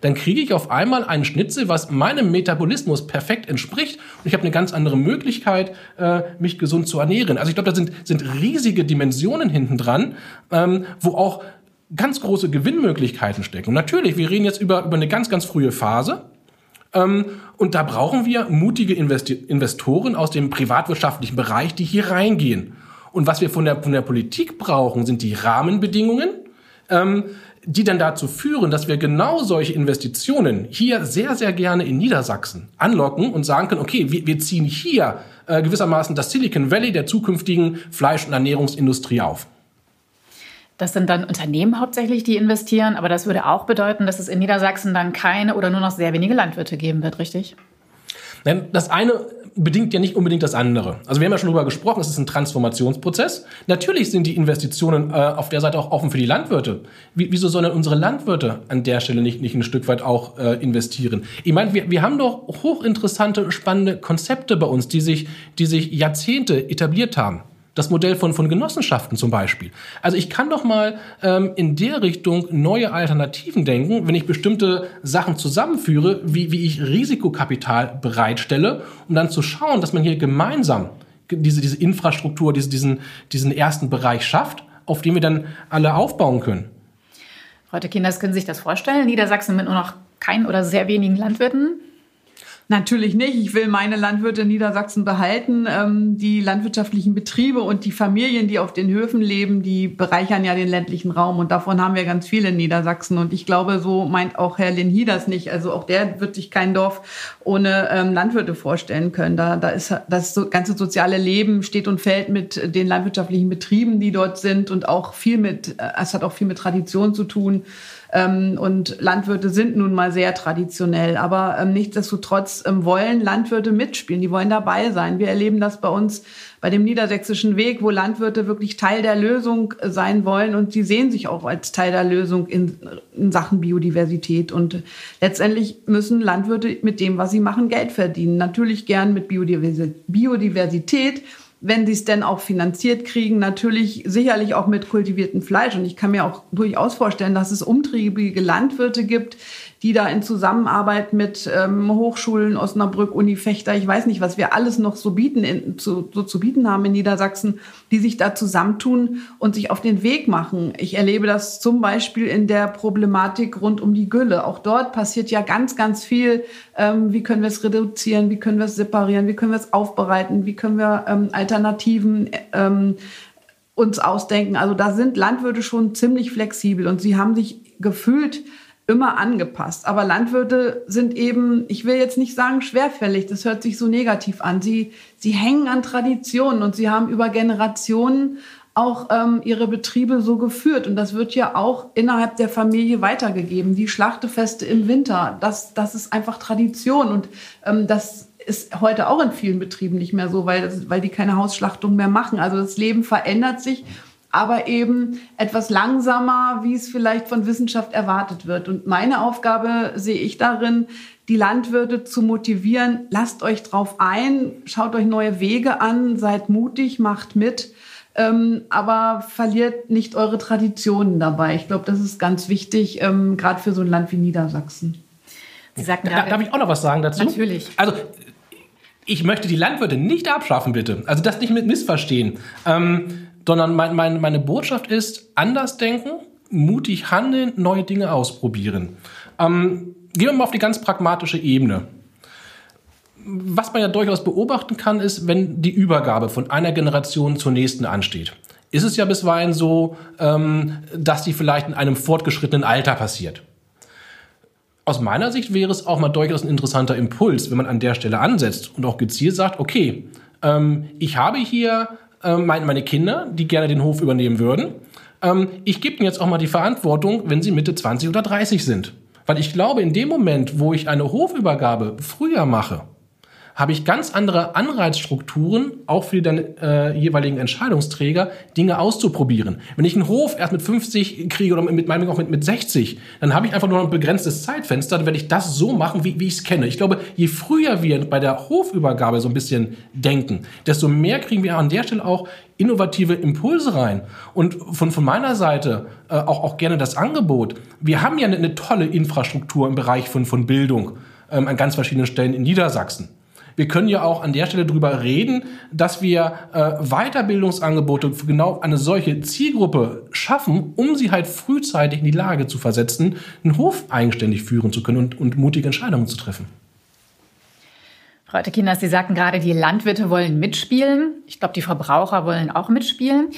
dann kriege ich auf einmal einen Schnitzel, was meinem Metabolismus perfekt entspricht und ich habe eine ganz andere Möglichkeit, äh, mich gesund zu ernähren. Also ich glaube, da sind, sind riesige Dimensionen hinten dran, ähm, wo auch ganz große Gewinnmöglichkeiten stecken. Und natürlich, wir reden jetzt über, über eine ganz, ganz frühe Phase. Ähm, und da brauchen wir mutige Investoren aus dem privatwirtschaftlichen Bereich, die hier reingehen. Und was wir von der, von der Politik brauchen, sind die Rahmenbedingungen, ähm, die dann dazu führen, dass wir genau solche Investitionen hier sehr, sehr gerne in Niedersachsen anlocken und sagen können, okay, wir, wir ziehen hier äh, gewissermaßen das Silicon Valley der zukünftigen Fleisch- und Ernährungsindustrie auf. Das sind dann Unternehmen hauptsächlich, die investieren, aber das würde auch bedeuten, dass es in Niedersachsen dann keine oder nur noch sehr wenige Landwirte geben wird, richtig? Das eine bedingt ja nicht unbedingt das andere. Also wir haben ja schon darüber gesprochen, es ist ein Transformationsprozess. Natürlich sind die Investitionen äh, auf der Seite auch offen für die Landwirte. Wie, wieso sollen unsere Landwirte an der Stelle nicht, nicht ein Stück weit auch äh, investieren? Ich meine, wir, wir haben doch hochinteressante, spannende Konzepte bei uns, die sich, die sich Jahrzehnte etabliert haben. Das Modell von, von Genossenschaften zum Beispiel. Also ich kann doch mal ähm, in der Richtung neue Alternativen denken, wenn ich bestimmte Sachen zusammenführe, wie, wie ich Risikokapital bereitstelle, um dann zu schauen, dass man hier gemeinsam diese, diese Infrastruktur, diese, diesen, diesen ersten Bereich schafft, auf den wir dann alle aufbauen können. Frau Kinders, können Sie sich das vorstellen? Niedersachsen mit nur noch keinen oder sehr wenigen Landwirten? Natürlich nicht. Ich will meine Landwirte in Niedersachsen behalten. Ähm, die landwirtschaftlichen Betriebe und die Familien, die auf den Höfen leben, die bereichern ja den ländlichen Raum. Und davon haben wir ganz viele in Niedersachsen. Und ich glaube, so meint auch Herr Linhi das nicht. Also auch der wird sich kein Dorf ohne ähm, Landwirte vorstellen können. Da, da ist das ganze soziale Leben steht und fällt mit den landwirtschaftlichen Betrieben, die dort sind und auch viel mit, äh, es hat auch viel mit Tradition zu tun. Ähm, und Landwirte sind nun mal sehr traditionell. Aber ähm, nichtsdestotrotz ähm, wollen Landwirte mitspielen. Die wollen dabei sein. Wir erleben das bei uns bei dem niedersächsischen Weg, wo Landwirte wirklich Teil der Lösung sein wollen und sie sehen sich auch als Teil der Lösung in, in, Sachen Biodiversität. Und letztendlich müssen Landwirte mit dem, was sie machen, Geld verdienen. Natürlich gern mit Biodiversität wenn sie es denn auch finanziert kriegen, natürlich sicherlich auch mit kultiviertem Fleisch. Und ich kann mir auch durchaus vorstellen, dass es umtriebige Landwirte gibt, die da in Zusammenarbeit mit ähm, Hochschulen, Osnabrück, Uni Fechter, ich weiß nicht, was wir alles noch so bieten, in, zu, so zu bieten haben in Niedersachsen, die sich da zusammentun und sich auf den Weg machen. Ich erlebe das zum Beispiel in der Problematik rund um die Gülle. Auch dort passiert ja ganz, ganz viel. Ähm, wie können wir es reduzieren? Wie können wir es separieren? Wie können wir es aufbereiten? Wie können wir ähm, Alternativen ähm, uns ausdenken? Also da sind Landwirte schon ziemlich flexibel und sie haben sich gefühlt immer angepasst. Aber Landwirte sind eben, ich will jetzt nicht sagen schwerfällig, das hört sich so negativ an. Sie, sie hängen an Traditionen und sie haben über Generationen auch ähm, ihre Betriebe so geführt. Und das wird ja auch innerhalb der Familie weitergegeben. Die Schlachtefeste im Winter, das, das ist einfach Tradition. Und ähm, das ist heute auch in vielen Betrieben nicht mehr so, weil, weil die keine Hausschlachtung mehr machen. Also das Leben verändert sich aber eben etwas langsamer, wie es vielleicht von Wissenschaft erwartet wird. Und meine Aufgabe sehe ich darin, die Landwirte zu motivieren, lasst euch drauf ein, schaut euch neue Wege an, seid mutig, macht mit, ähm, aber verliert nicht eure Traditionen dabei. Ich glaube, das ist ganz wichtig, ähm, gerade für so ein Land wie Niedersachsen. Sie sagt da, darf ich auch noch was sagen dazu? Natürlich. Also ich möchte die Landwirte nicht abschaffen, bitte. Also das nicht mit missverstehen. Ähm, sondern mein, mein, meine Botschaft ist, anders denken, mutig handeln, neue Dinge ausprobieren. Ähm, gehen wir mal auf die ganz pragmatische Ebene. Was man ja durchaus beobachten kann, ist, wenn die Übergabe von einer Generation zur nächsten ansteht. Ist es ja bisweilen so, ähm, dass die vielleicht in einem fortgeschrittenen Alter passiert. Aus meiner Sicht wäre es auch mal durchaus ein interessanter Impuls, wenn man an der Stelle ansetzt und auch gezielt sagt, okay, ähm, ich habe hier ähm, meine, meine Kinder, die gerne den Hof übernehmen würden. Ähm, ich gebe ihnen jetzt auch mal die Verantwortung, wenn sie Mitte 20 oder 30 sind. Weil ich glaube, in dem Moment, wo ich eine Hofübergabe früher mache, habe ich ganz andere Anreizstrukturen, auch für die dann äh, jeweiligen Entscheidungsträger, Dinge auszuprobieren. Wenn ich einen Hof erst mit 50 kriege oder mit meinem auch mit, mit 60, dann habe ich einfach nur ein begrenztes Zeitfenster, dann werde ich das so machen, wie, wie ich es kenne. Ich glaube, je früher wir bei der Hofübergabe so ein bisschen denken, desto mehr kriegen wir an der Stelle auch innovative Impulse rein. Und von, von meiner Seite äh, auch, auch gerne das Angebot. Wir haben ja eine, eine tolle Infrastruktur im Bereich von, von Bildung ähm, an ganz verschiedenen Stellen in Niedersachsen. Wir können ja auch an der Stelle darüber reden, dass wir äh, Weiterbildungsangebote für genau eine solche Zielgruppe schaffen, um sie halt frühzeitig in die Lage zu versetzen, einen Hof eigenständig führen zu können und, und mutige Entscheidungen zu treffen. Frau Tekinas, Sie sagten gerade, die Landwirte wollen mitspielen. Ich glaube, die Verbraucher wollen auch mitspielen.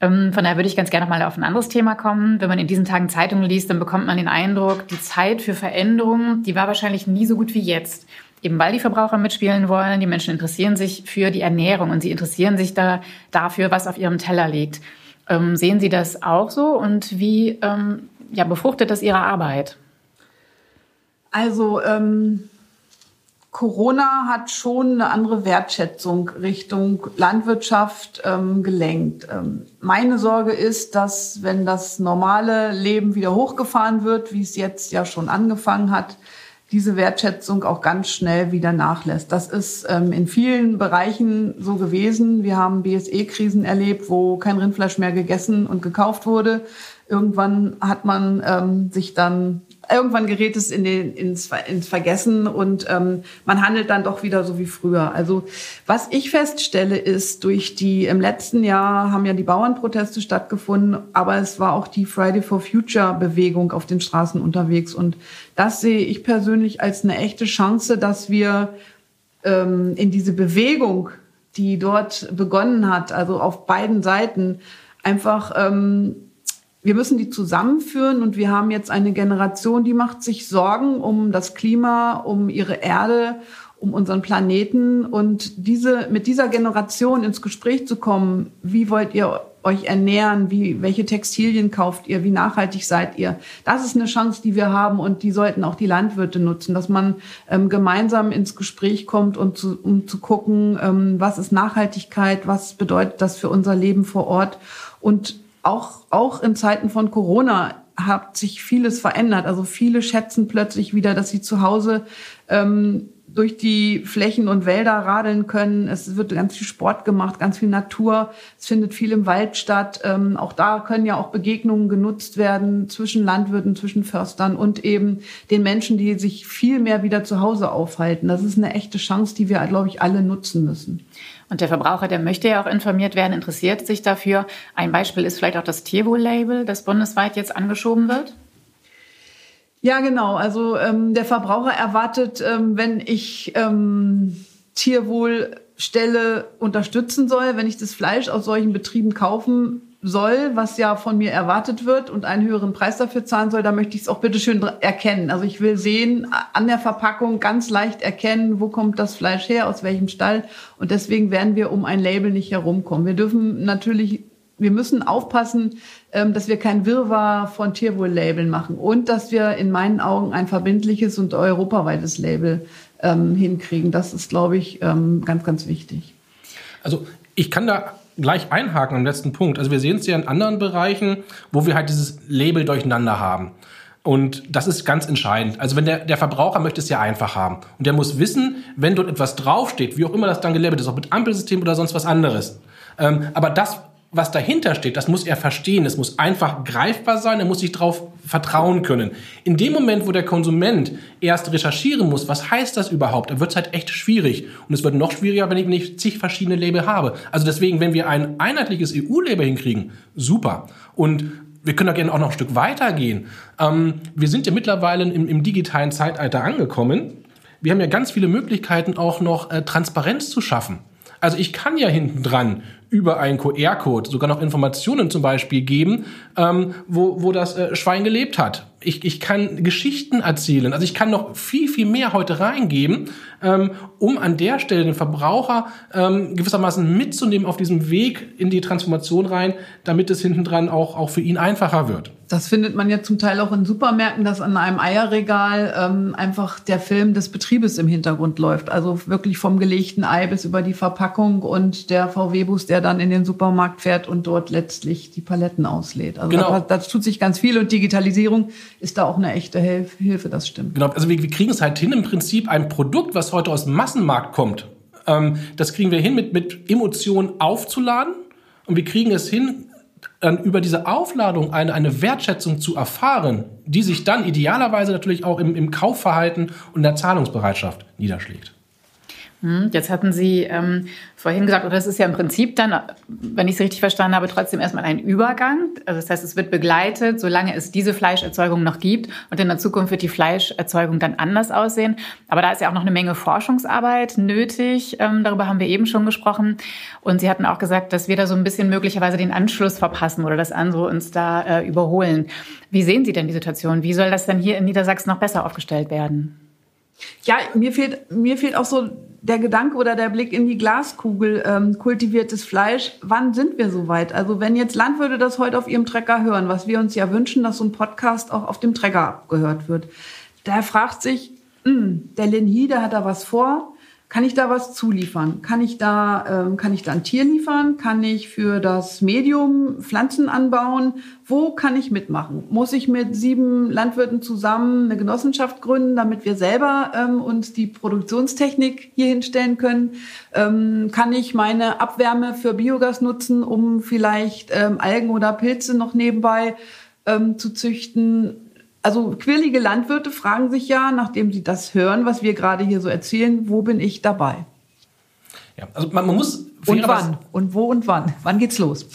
Ähm, von daher würde ich ganz gerne mal auf ein anderes Thema kommen. Wenn man in diesen Tagen Zeitungen liest, dann bekommt man den Eindruck, die Zeit für Veränderungen, die war wahrscheinlich nie so gut wie jetzt. Eben weil die Verbraucher mitspielen wollen, die Menschen interessieren sich für die Ernährung und sie interessieren sich da dafür, was auf ihrem Teller liegt. Ähm, sehen Sie das auch so und wie ähm, ja, befruchtet das Ihre Arbeit? Also ähm, Corona hat schon eine andere Wertschätzung Richtung Landwirtschaft ähm, gelenkt. Ähm, meine Sorge ist, dass wenn das normale Leben wieder hochgefahren wird, wie es jetzt ja schon angefangen hat, diese Wertschätzung auch ganz schnell wieder nachlässt. Das ist ähm, in vielen Bereichen so gewesen. Wir haben BSE-Krisen erlebt, wo kein Rindfleisch mehr gegessen und gekauft wurde. Irgendwann hat man ähm, sich dann irgendwann gerät es in den, ins, ins Vergessen und ähm, man handelt dann doch wieder so wie früher. Also was ich feststelle ist, durch die im letzten Jahr haben ja die Bauernproteste stattgefunden, aber es war auch die Friday for Future Bewegung auf den Straßen unterwegs und das sehe ich persönlich als eine echte Chance, dass wir ähm, in diese Bewegung, die dort begonnen hat, also auf beiden Seiten einfach ähm, wir müssen die zusammenführen und wir haben jetzt eine Generation, die macht sich Sorgen um das Klima, um ihre Erde, um unseren Planeten. Und diese, mit dieser Generation ins Gespräch zu kommen, wie wollt ihr euch ernähren, wie, welche Textilien kauft ihr, wie nachhaltig seid ihr. Das ist eine Chance, die wir haben und die sollten auch die Landwirte nutzen, dass man ähm, gemeinsam ins Gespräch kommt und zu, um zu gucken, ähm, was ist Nachhaltigkeit, was bedeutet das für unser Leben vor Ort? Und auch, auch in Zeiten von Corona hat sich vieles verändert. Also viele schätzen plötzlich wieder, dass sie zu Hause ähm, durch die Flächen und Wälder radeln können. Es wird ganz viel Sport gemacht, ganz viel Natur. Es findet viel im Wald statt. Ähm, auch da können ja auch Begegnungen genutzt werden zwischen Landwirten, zwischen Förstern und eben den Menschen, die sich viel mehr wieder zu Hause aufhalten. Das ist eine echte Chance, die wir, glaube ich, alle nutzen müssen. Und der Verbraucher, der möchte ja auch informiert werden, interessiert sich dafür. Ein Beispiel ist vielleicht auch das Tierwohl-Label, das bundesweit jetzt angeschoben wird. Ja, genau. Also ähm, der Verbraucher erwartet, ähm, wenn ich ähm, Tierwohlstelle unterstützen soll, wenn ich das Fleisch aus solchen Betrieben kaufen soll, was ja von mir erwartet wird und einen höheren Preis dafür zahlen soll, da möchte ich es auch bitteschön erkennen. Also ich will sehen, an der Verpackung ganz leicht erkennen, wo kommt das Fleisch her, aus welchem Stall. Und deswegen werden wir um ein Label nicht herumkommen. Wir dürfen natürlich, wir müssen aufpassen, ähm, dass wir kein Wirrwarr von Tierwohl-Labeln machen und dass wir in meinen Augen ein verbindliches und europaweites Label ähm, hinkriegen. Das ist, glaube ich, ähm, ganz, ganz wichtig. Also ich kann da gleich einhaken am letzten Punkt. Also wir sehen es ja in anderen Bereichen, wo wir halt dieses Label durcheinander haben. Und das ist ganz entscheidend. Also wenn der, der Verbraucher möchte es ja einfach haben. Und der muss wissen, wenn dort etwas draufsteht, wie auch immer das dann gelabelt ist, ob mit Ampelsystem oder sonst was anderes. Ähm, aber das was dahinter steht, das muss er verstehen. Es muss einfach greifbar sein. Er muss sich darauf vertrauen können. In dem Moment, wo der Konsument erst recherchieren muss, was heißt das überhaupt, wird es halt echt schwierig. Und es wird noch schwieriger, wenn ich nicht zig verschiedene Label habe. Also deswegen, wenn wir ein einheitliches EU-Label hinkriegen, super. Und wir können da gerne auch noch ein Stück weitergehen. Ähm, wir sind ja mittlerweile im, im digitalen Zeitalter angekommen. Wir haben ja ganz viele Möglichkeiten, auch noch äh, Transparenz zu schaffen. Also ich kann ja hinten dran über einen QR-Code sogar noch Informationen zum Beispiel geben, ähm, wo, wo das äh, Schwein gelebt hat. ich, ich kann Geschichten erzählen. Also ich kann noch viel, viel mehr heute reingeben, ähm, um an der Stelle den Verbraucher ähm, gewissermaßen mitzunehmen auf diesem Weg in die Transformation rein, damit es hinten dran auch, auch für ihn einfacher wird. Das findet man ja zum Teil auch in Supermärkten, dass an einem Eierregal ähm, einfach der Film des Betriebes im Hintergrund läuft. Also wirklich vom gelegten Ei bis über die Verpackung und der VW-Bus, der dann in den Supermarkt fährt und dort letztlich die Paletten auslädt. Also genau. da, da tut sich ganz viel und Digitalisierung ist da auch eine echte Hilfe, das stimmt. Genau, also wir, wir kriegen es halt hin, im Prinzip ein Produkt, was heute aus dem Massenmarkt kommt, ähm, das kriegen wir hin, mit, mit Emotionen aufzuladen und wir kriegen es hin, dann über diese Aufladung eine, eine Wertschätzung zu erfahren, die sich dann idealerweise natürlich auch im, im Kaufverhalten und der Zahlungsbereitschaft niederschlägt. Hm, jetzt hatten Sie ähm, vorhin gesagt, oder das ist ja im Prinzip dann, wenn ich es richtig verstanden habe, trotzdem erstmal ein Übergang. Also das heißt, es wird begleitet, solange es diese Fleischerzeugung noch gibt. Und in der Zukunft wird die Fleischerzeugung dann anders aussehen. Aber da ist ja auch noch eine Menge Forschungsarbeit nötig. Ähm, darüber haben wir eben schon gesprochen. Und Sie hatten auch gesagt, dass wir da so ein bisschen möglicherweise den Anschluss verpassen oder dass andere uns da äh, überholen. Wie sehen Sie denn die Situation? Wie soll das denn hier in Niedersachsen noch besser aufgestellt werden? Ja, mir fehlt, mir fehlt auch so der Gedanke oder der Blick in die Glaskugel, ähm, kultiviertes Fleisch. Wann sind wir soweit? Also wenn jetzt Landwirte das heute auf ihrem Trecker hören, was wir uns ja wünschen, dass so ein Podcast auch auf dem Trecker abgehört wird, der fragt sich, mh, hm, der Linhi, der hat da was vor. Kann ich da was zuliefern? Kann ich da, ähm, kann ich da ein Tier liefern? Kann ich für das Medium Pflanzen anbauen? Wo kann ich mitmachen? Muss ich mit sieben Landwirten zusammen eine Genossenschaft gründen, damit wir selber ähm, uns die Produktionstechnik hier hinstellen können? Ähm, kann ich meine Abwärme für Biogas nutzen, um vielleicht ähm, Algen oder Pilze noch nebenbei ähm, zu züchten? Also quirlige Landwirte fragen sich ja, nachdem sie das hören, was wir gerade hier so erzählen, wo bin ich dabei? Ja, also man, man muss. Und wann? Und wo und wann? Wann geht's los?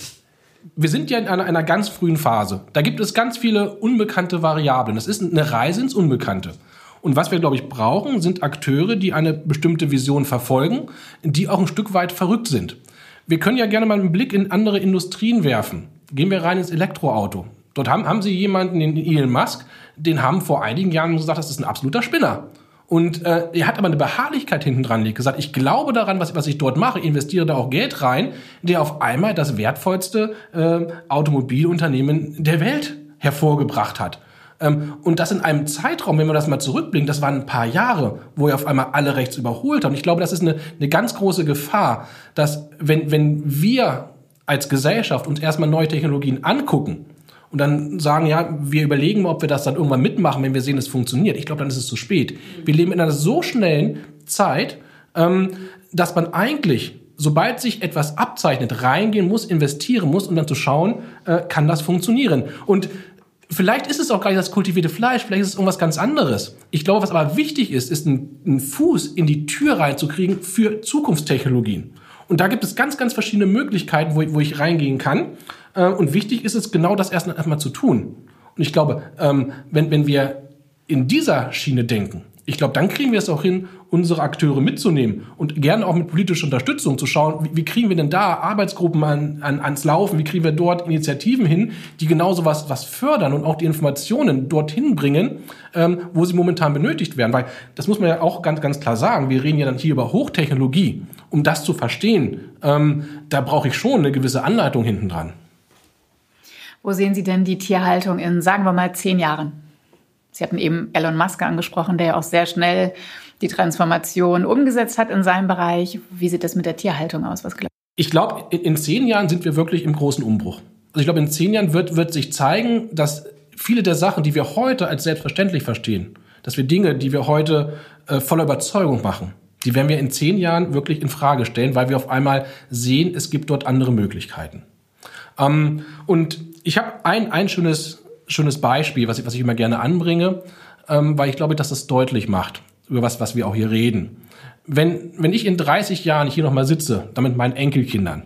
Wir sind ja in einer, einer ganz frühen Phase. Da gibt es ganz viele unbekannte Variablen. Das ist eine Reise ins Unbekannte. Und was wir, glaube ich, brauchen, sind Akteure, die eine bestimmte Vision verfolgen, die auch ein Stück weit verrückt sind. Wir können ja gerne mal einen Blick in andere Industrien werfen. Gehen wir rein ins Elektroauto. Dort haben, haben sie jemanden, den Elon Musk, den haben vor einigen Jahren gesagt, das ist ein absoluter Spinner. Und äh, er hat aber eine Beharrlichkeit hinten dran liegt, gesagt, ich glaube daran, was, was ich dort mache, investiere da auch Geld rein, der auf einmal das wertvollste äh, Automobilunternehmen der Welt hervorgebracht hat. Ähm, und das in einem Zeitraum, wenn wir das mal zurückblicken, das waren ein paar Jahre, wo er auf einmal alle rechts überholt hat. Und ich glaube, das ist eine, eine ganz große Gefahr, dass wenn, wenn wir als Gesellschaft uns erstmal neue Technologien angucken, und dann sagen, ja, wir überlegen mal, ob wir das dann irgendwann mitmachen, wenn wir sehen, es funktioniert. Ich glaube, dann ist es zu spät. Wir leben in einer so schnellen Zeit, ähm, dass man eigentlich, sobald sich etwas abzeichnet, reingehen muss, investieren muss, um dann zu schauen, äh, kann das funktionieren. Und Vielleicht ist es auch gar nicht das kultivierte Fleisch, vielleicht ist es irgendwas ganz anderes. Ich glaube, was aber wichtig ist, ist einen Fuß in die Tür reinzukriegen für Zukunftstechnologien. Und da gibt es ganz, ganz verschiedene Möglichkeiten, wo, wo ich reingehen kann. Äh, und wichtig ist es, genau das erst einmal zu tun. Und ich glaube, ähm, wenn, wenn wir in dieser Schiene denken, ich glaube, dann kriegen wir es auch hin, unsere Akteure mitzunehmen und gerne auch mit politischer Unterstützung zu schauen, wie, wie kriegen wir denn da Arbeitsgruppen an, an, ans Laufen, wie kriegen wir dort Initiativen hin, die genauso was, was fördern und auch die Informationen dorthin bringen, ähm, wo sie momentan benötigt werden. Weil das muss man ja auch ganz, ganz klar sagen, wir reden ja dann hier über Hochtechnologie. Um das zu verstehen, ähm, da brauche ich schon eine gewisse Anleitung hinten dran. Wo sehen Sie denn die Tierhaltung in, sagen wir mal, zehn Jahren? Sie hatten eben Elon Musk angesprochen, der ja auch sehr schnell die Transformation umgesetzt hat in seinem Bereich. Wie sieht das mit der Tierhaltung aus? Was ich glaube, in, in zehn Jahren sind wir wirklich im großen Umbruch. Also ich glaube, in zehn Jahren wird, wird sich zeigen, dass viele der Sachen, die wir heute als selbstverständlich verstehen, dass wir Dinge, die wir heute äh, voller Überzeugung machen, die werden wir in zehn Jahren wirklich in Frage stellen, weil wir auf einmal sehen, es gibt dort andere Möglichkeiten. Ähm, und ich habe ein, ein schönes, schönes Beispiel, was ich, was ich immer gerne anbringe, ähm, weil ich glaube, dass das deutlich macht, über was, was wir auch hier reden. Wenn, wenn ich in 30 Jahren hier nochmal sitze, dann mit meinen Enkelkindern,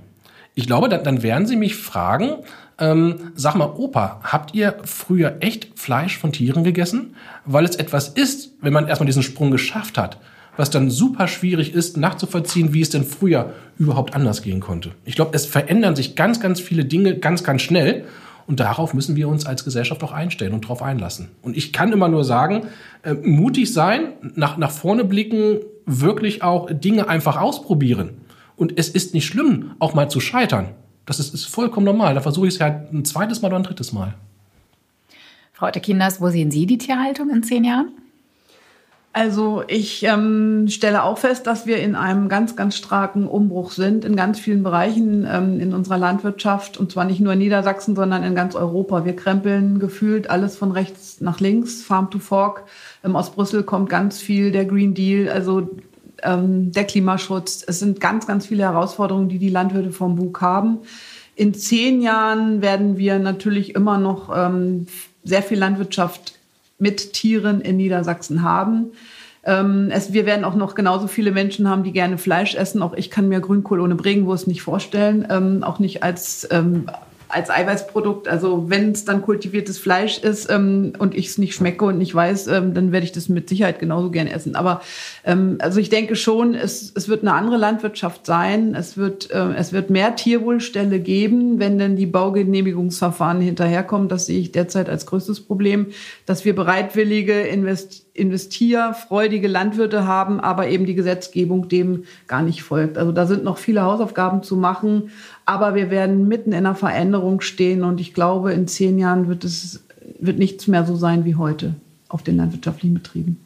ich glaube, dann, dann werden sie mich fragen, ähm, sag mal, Opa, habt ihr früher echt Fleisch von Tieren gegessen? Weil es etwas ist, wenn man erstmal diesen Sprung geschafft hat, was dann super schwierig ist, nachzuvollziehen, wie es denn früher überhaupt anders gehen konnte. Ich glaube, es verändern sich ganz, ganz viele Dinge ganz, ganz schnell. Und darauf müssen wir uns als Gesellschaft auch einstellen und darauf einlassen. Und ich kann immer nur sagen, äh, mutig sein, nach, nach vorne blicken, wirklich auch Dinge einfach ausprobieren. Und es ist nicht schlimm, auch mal zu scheitern. Das ist, ist vollkommen normal. Da versuche ich es halt ein zweites Mal oder ein drittes Mal. Frau Otte-Kinders, wo sehen Sie die Tierhaltung in zehn Jahren? Also ich ähm, stelle auch fest, dass wir in einem ganz, ganz starken Umbruch sind in ganz vielen Bereichen ähm, in unserer Landwirtschaft und zwar nicht nur in Niedersachsen, sondern in ganz Europa. Wir krempeln gefühlt alles von rechts nach links, Farm to Fork. Ähm, aus Brüssel kommt ganz viel der Green Deal, also ähm, der Klimaschutz. Es sind ganz, ganz viele Herausforderungen, die die Landwirte vom Bug haben. In zehn Jahren werden wir natürlich immer noch ähm, sehr viel Landwirtschaft mit Tieren in Niedersachsen haben. Ähm, es, wir werden auch noch genauso viele Menschen haben, die gerne Fleisch essen. Auch ich kann mir Grünkohl ohne Bregenwurst nicht vorstellen, ähm, auch nicht als ähm, als Eiweißprodukt. Also wenn es dann kultiviertes Fleisch ist ähm, und ich es nicht schmecke und nicht weiß, ähm, dann werde ich das mit Sicherheit genauso gern essen. Aber ähm, also ich denke schon, es, es wird eine andere Landwirtschaft sein. Es wird, äh, es wird mehr Tierwohlställe geben, wenn denn die Baugenehmigungsverfahren hinterherkommen. Das sehe ich derzeit als größtes Problem, dass wir bereitwillige Invest investierfreudige Landwirte haben, aber eben die Gesetzgebung dem gar nicht folgt. Also da sind noch viele Hausaufgaben zu machen. Aber wir werden mitten in einer Veränderung stehen und ich glaube, in zehn Jahren wird es wird nichts mehr so sein wie heute auf den landwirtschaftlichen Betrieben.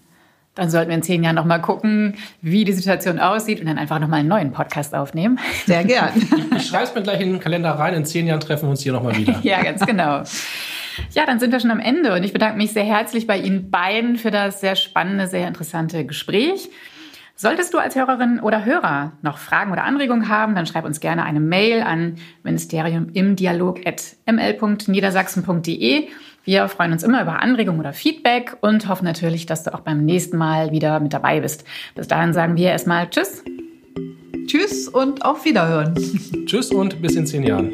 Dann sollten wir in zehn Jahren noch mal gucken, wie die Situation aussieht und dann einfach noch mal einen neuen Podcast aufnehmen. Sehr gern. Ich schreibe es mir gleich in den Kalender rein. In zehn Jahren treffen wir uns hier noch mal wieder. ja, ganz genau. Ja, dann sind wir schon am Ende und ich bedanke mich sehr herzlich bei Ihnen beiden für das sehr spannende, sehr interessante Gespräch. Solltest du als Hörerin oder Hörer noch Fragen oder Anregungen haben, dann schreib uns gerne eine Mail an ministeriumimdialog.ml.niedersachsen.de. Wir freuen uns immer über Anregungen oder Feedback und hoffen natürlich, dass du auch beim nächsten Mal wieder mit dabei bist. Bis dahin sagen wir erstmal Tschüss. Tschüss und auf Wiederhören. Tschüss und bis in zehn Jahren.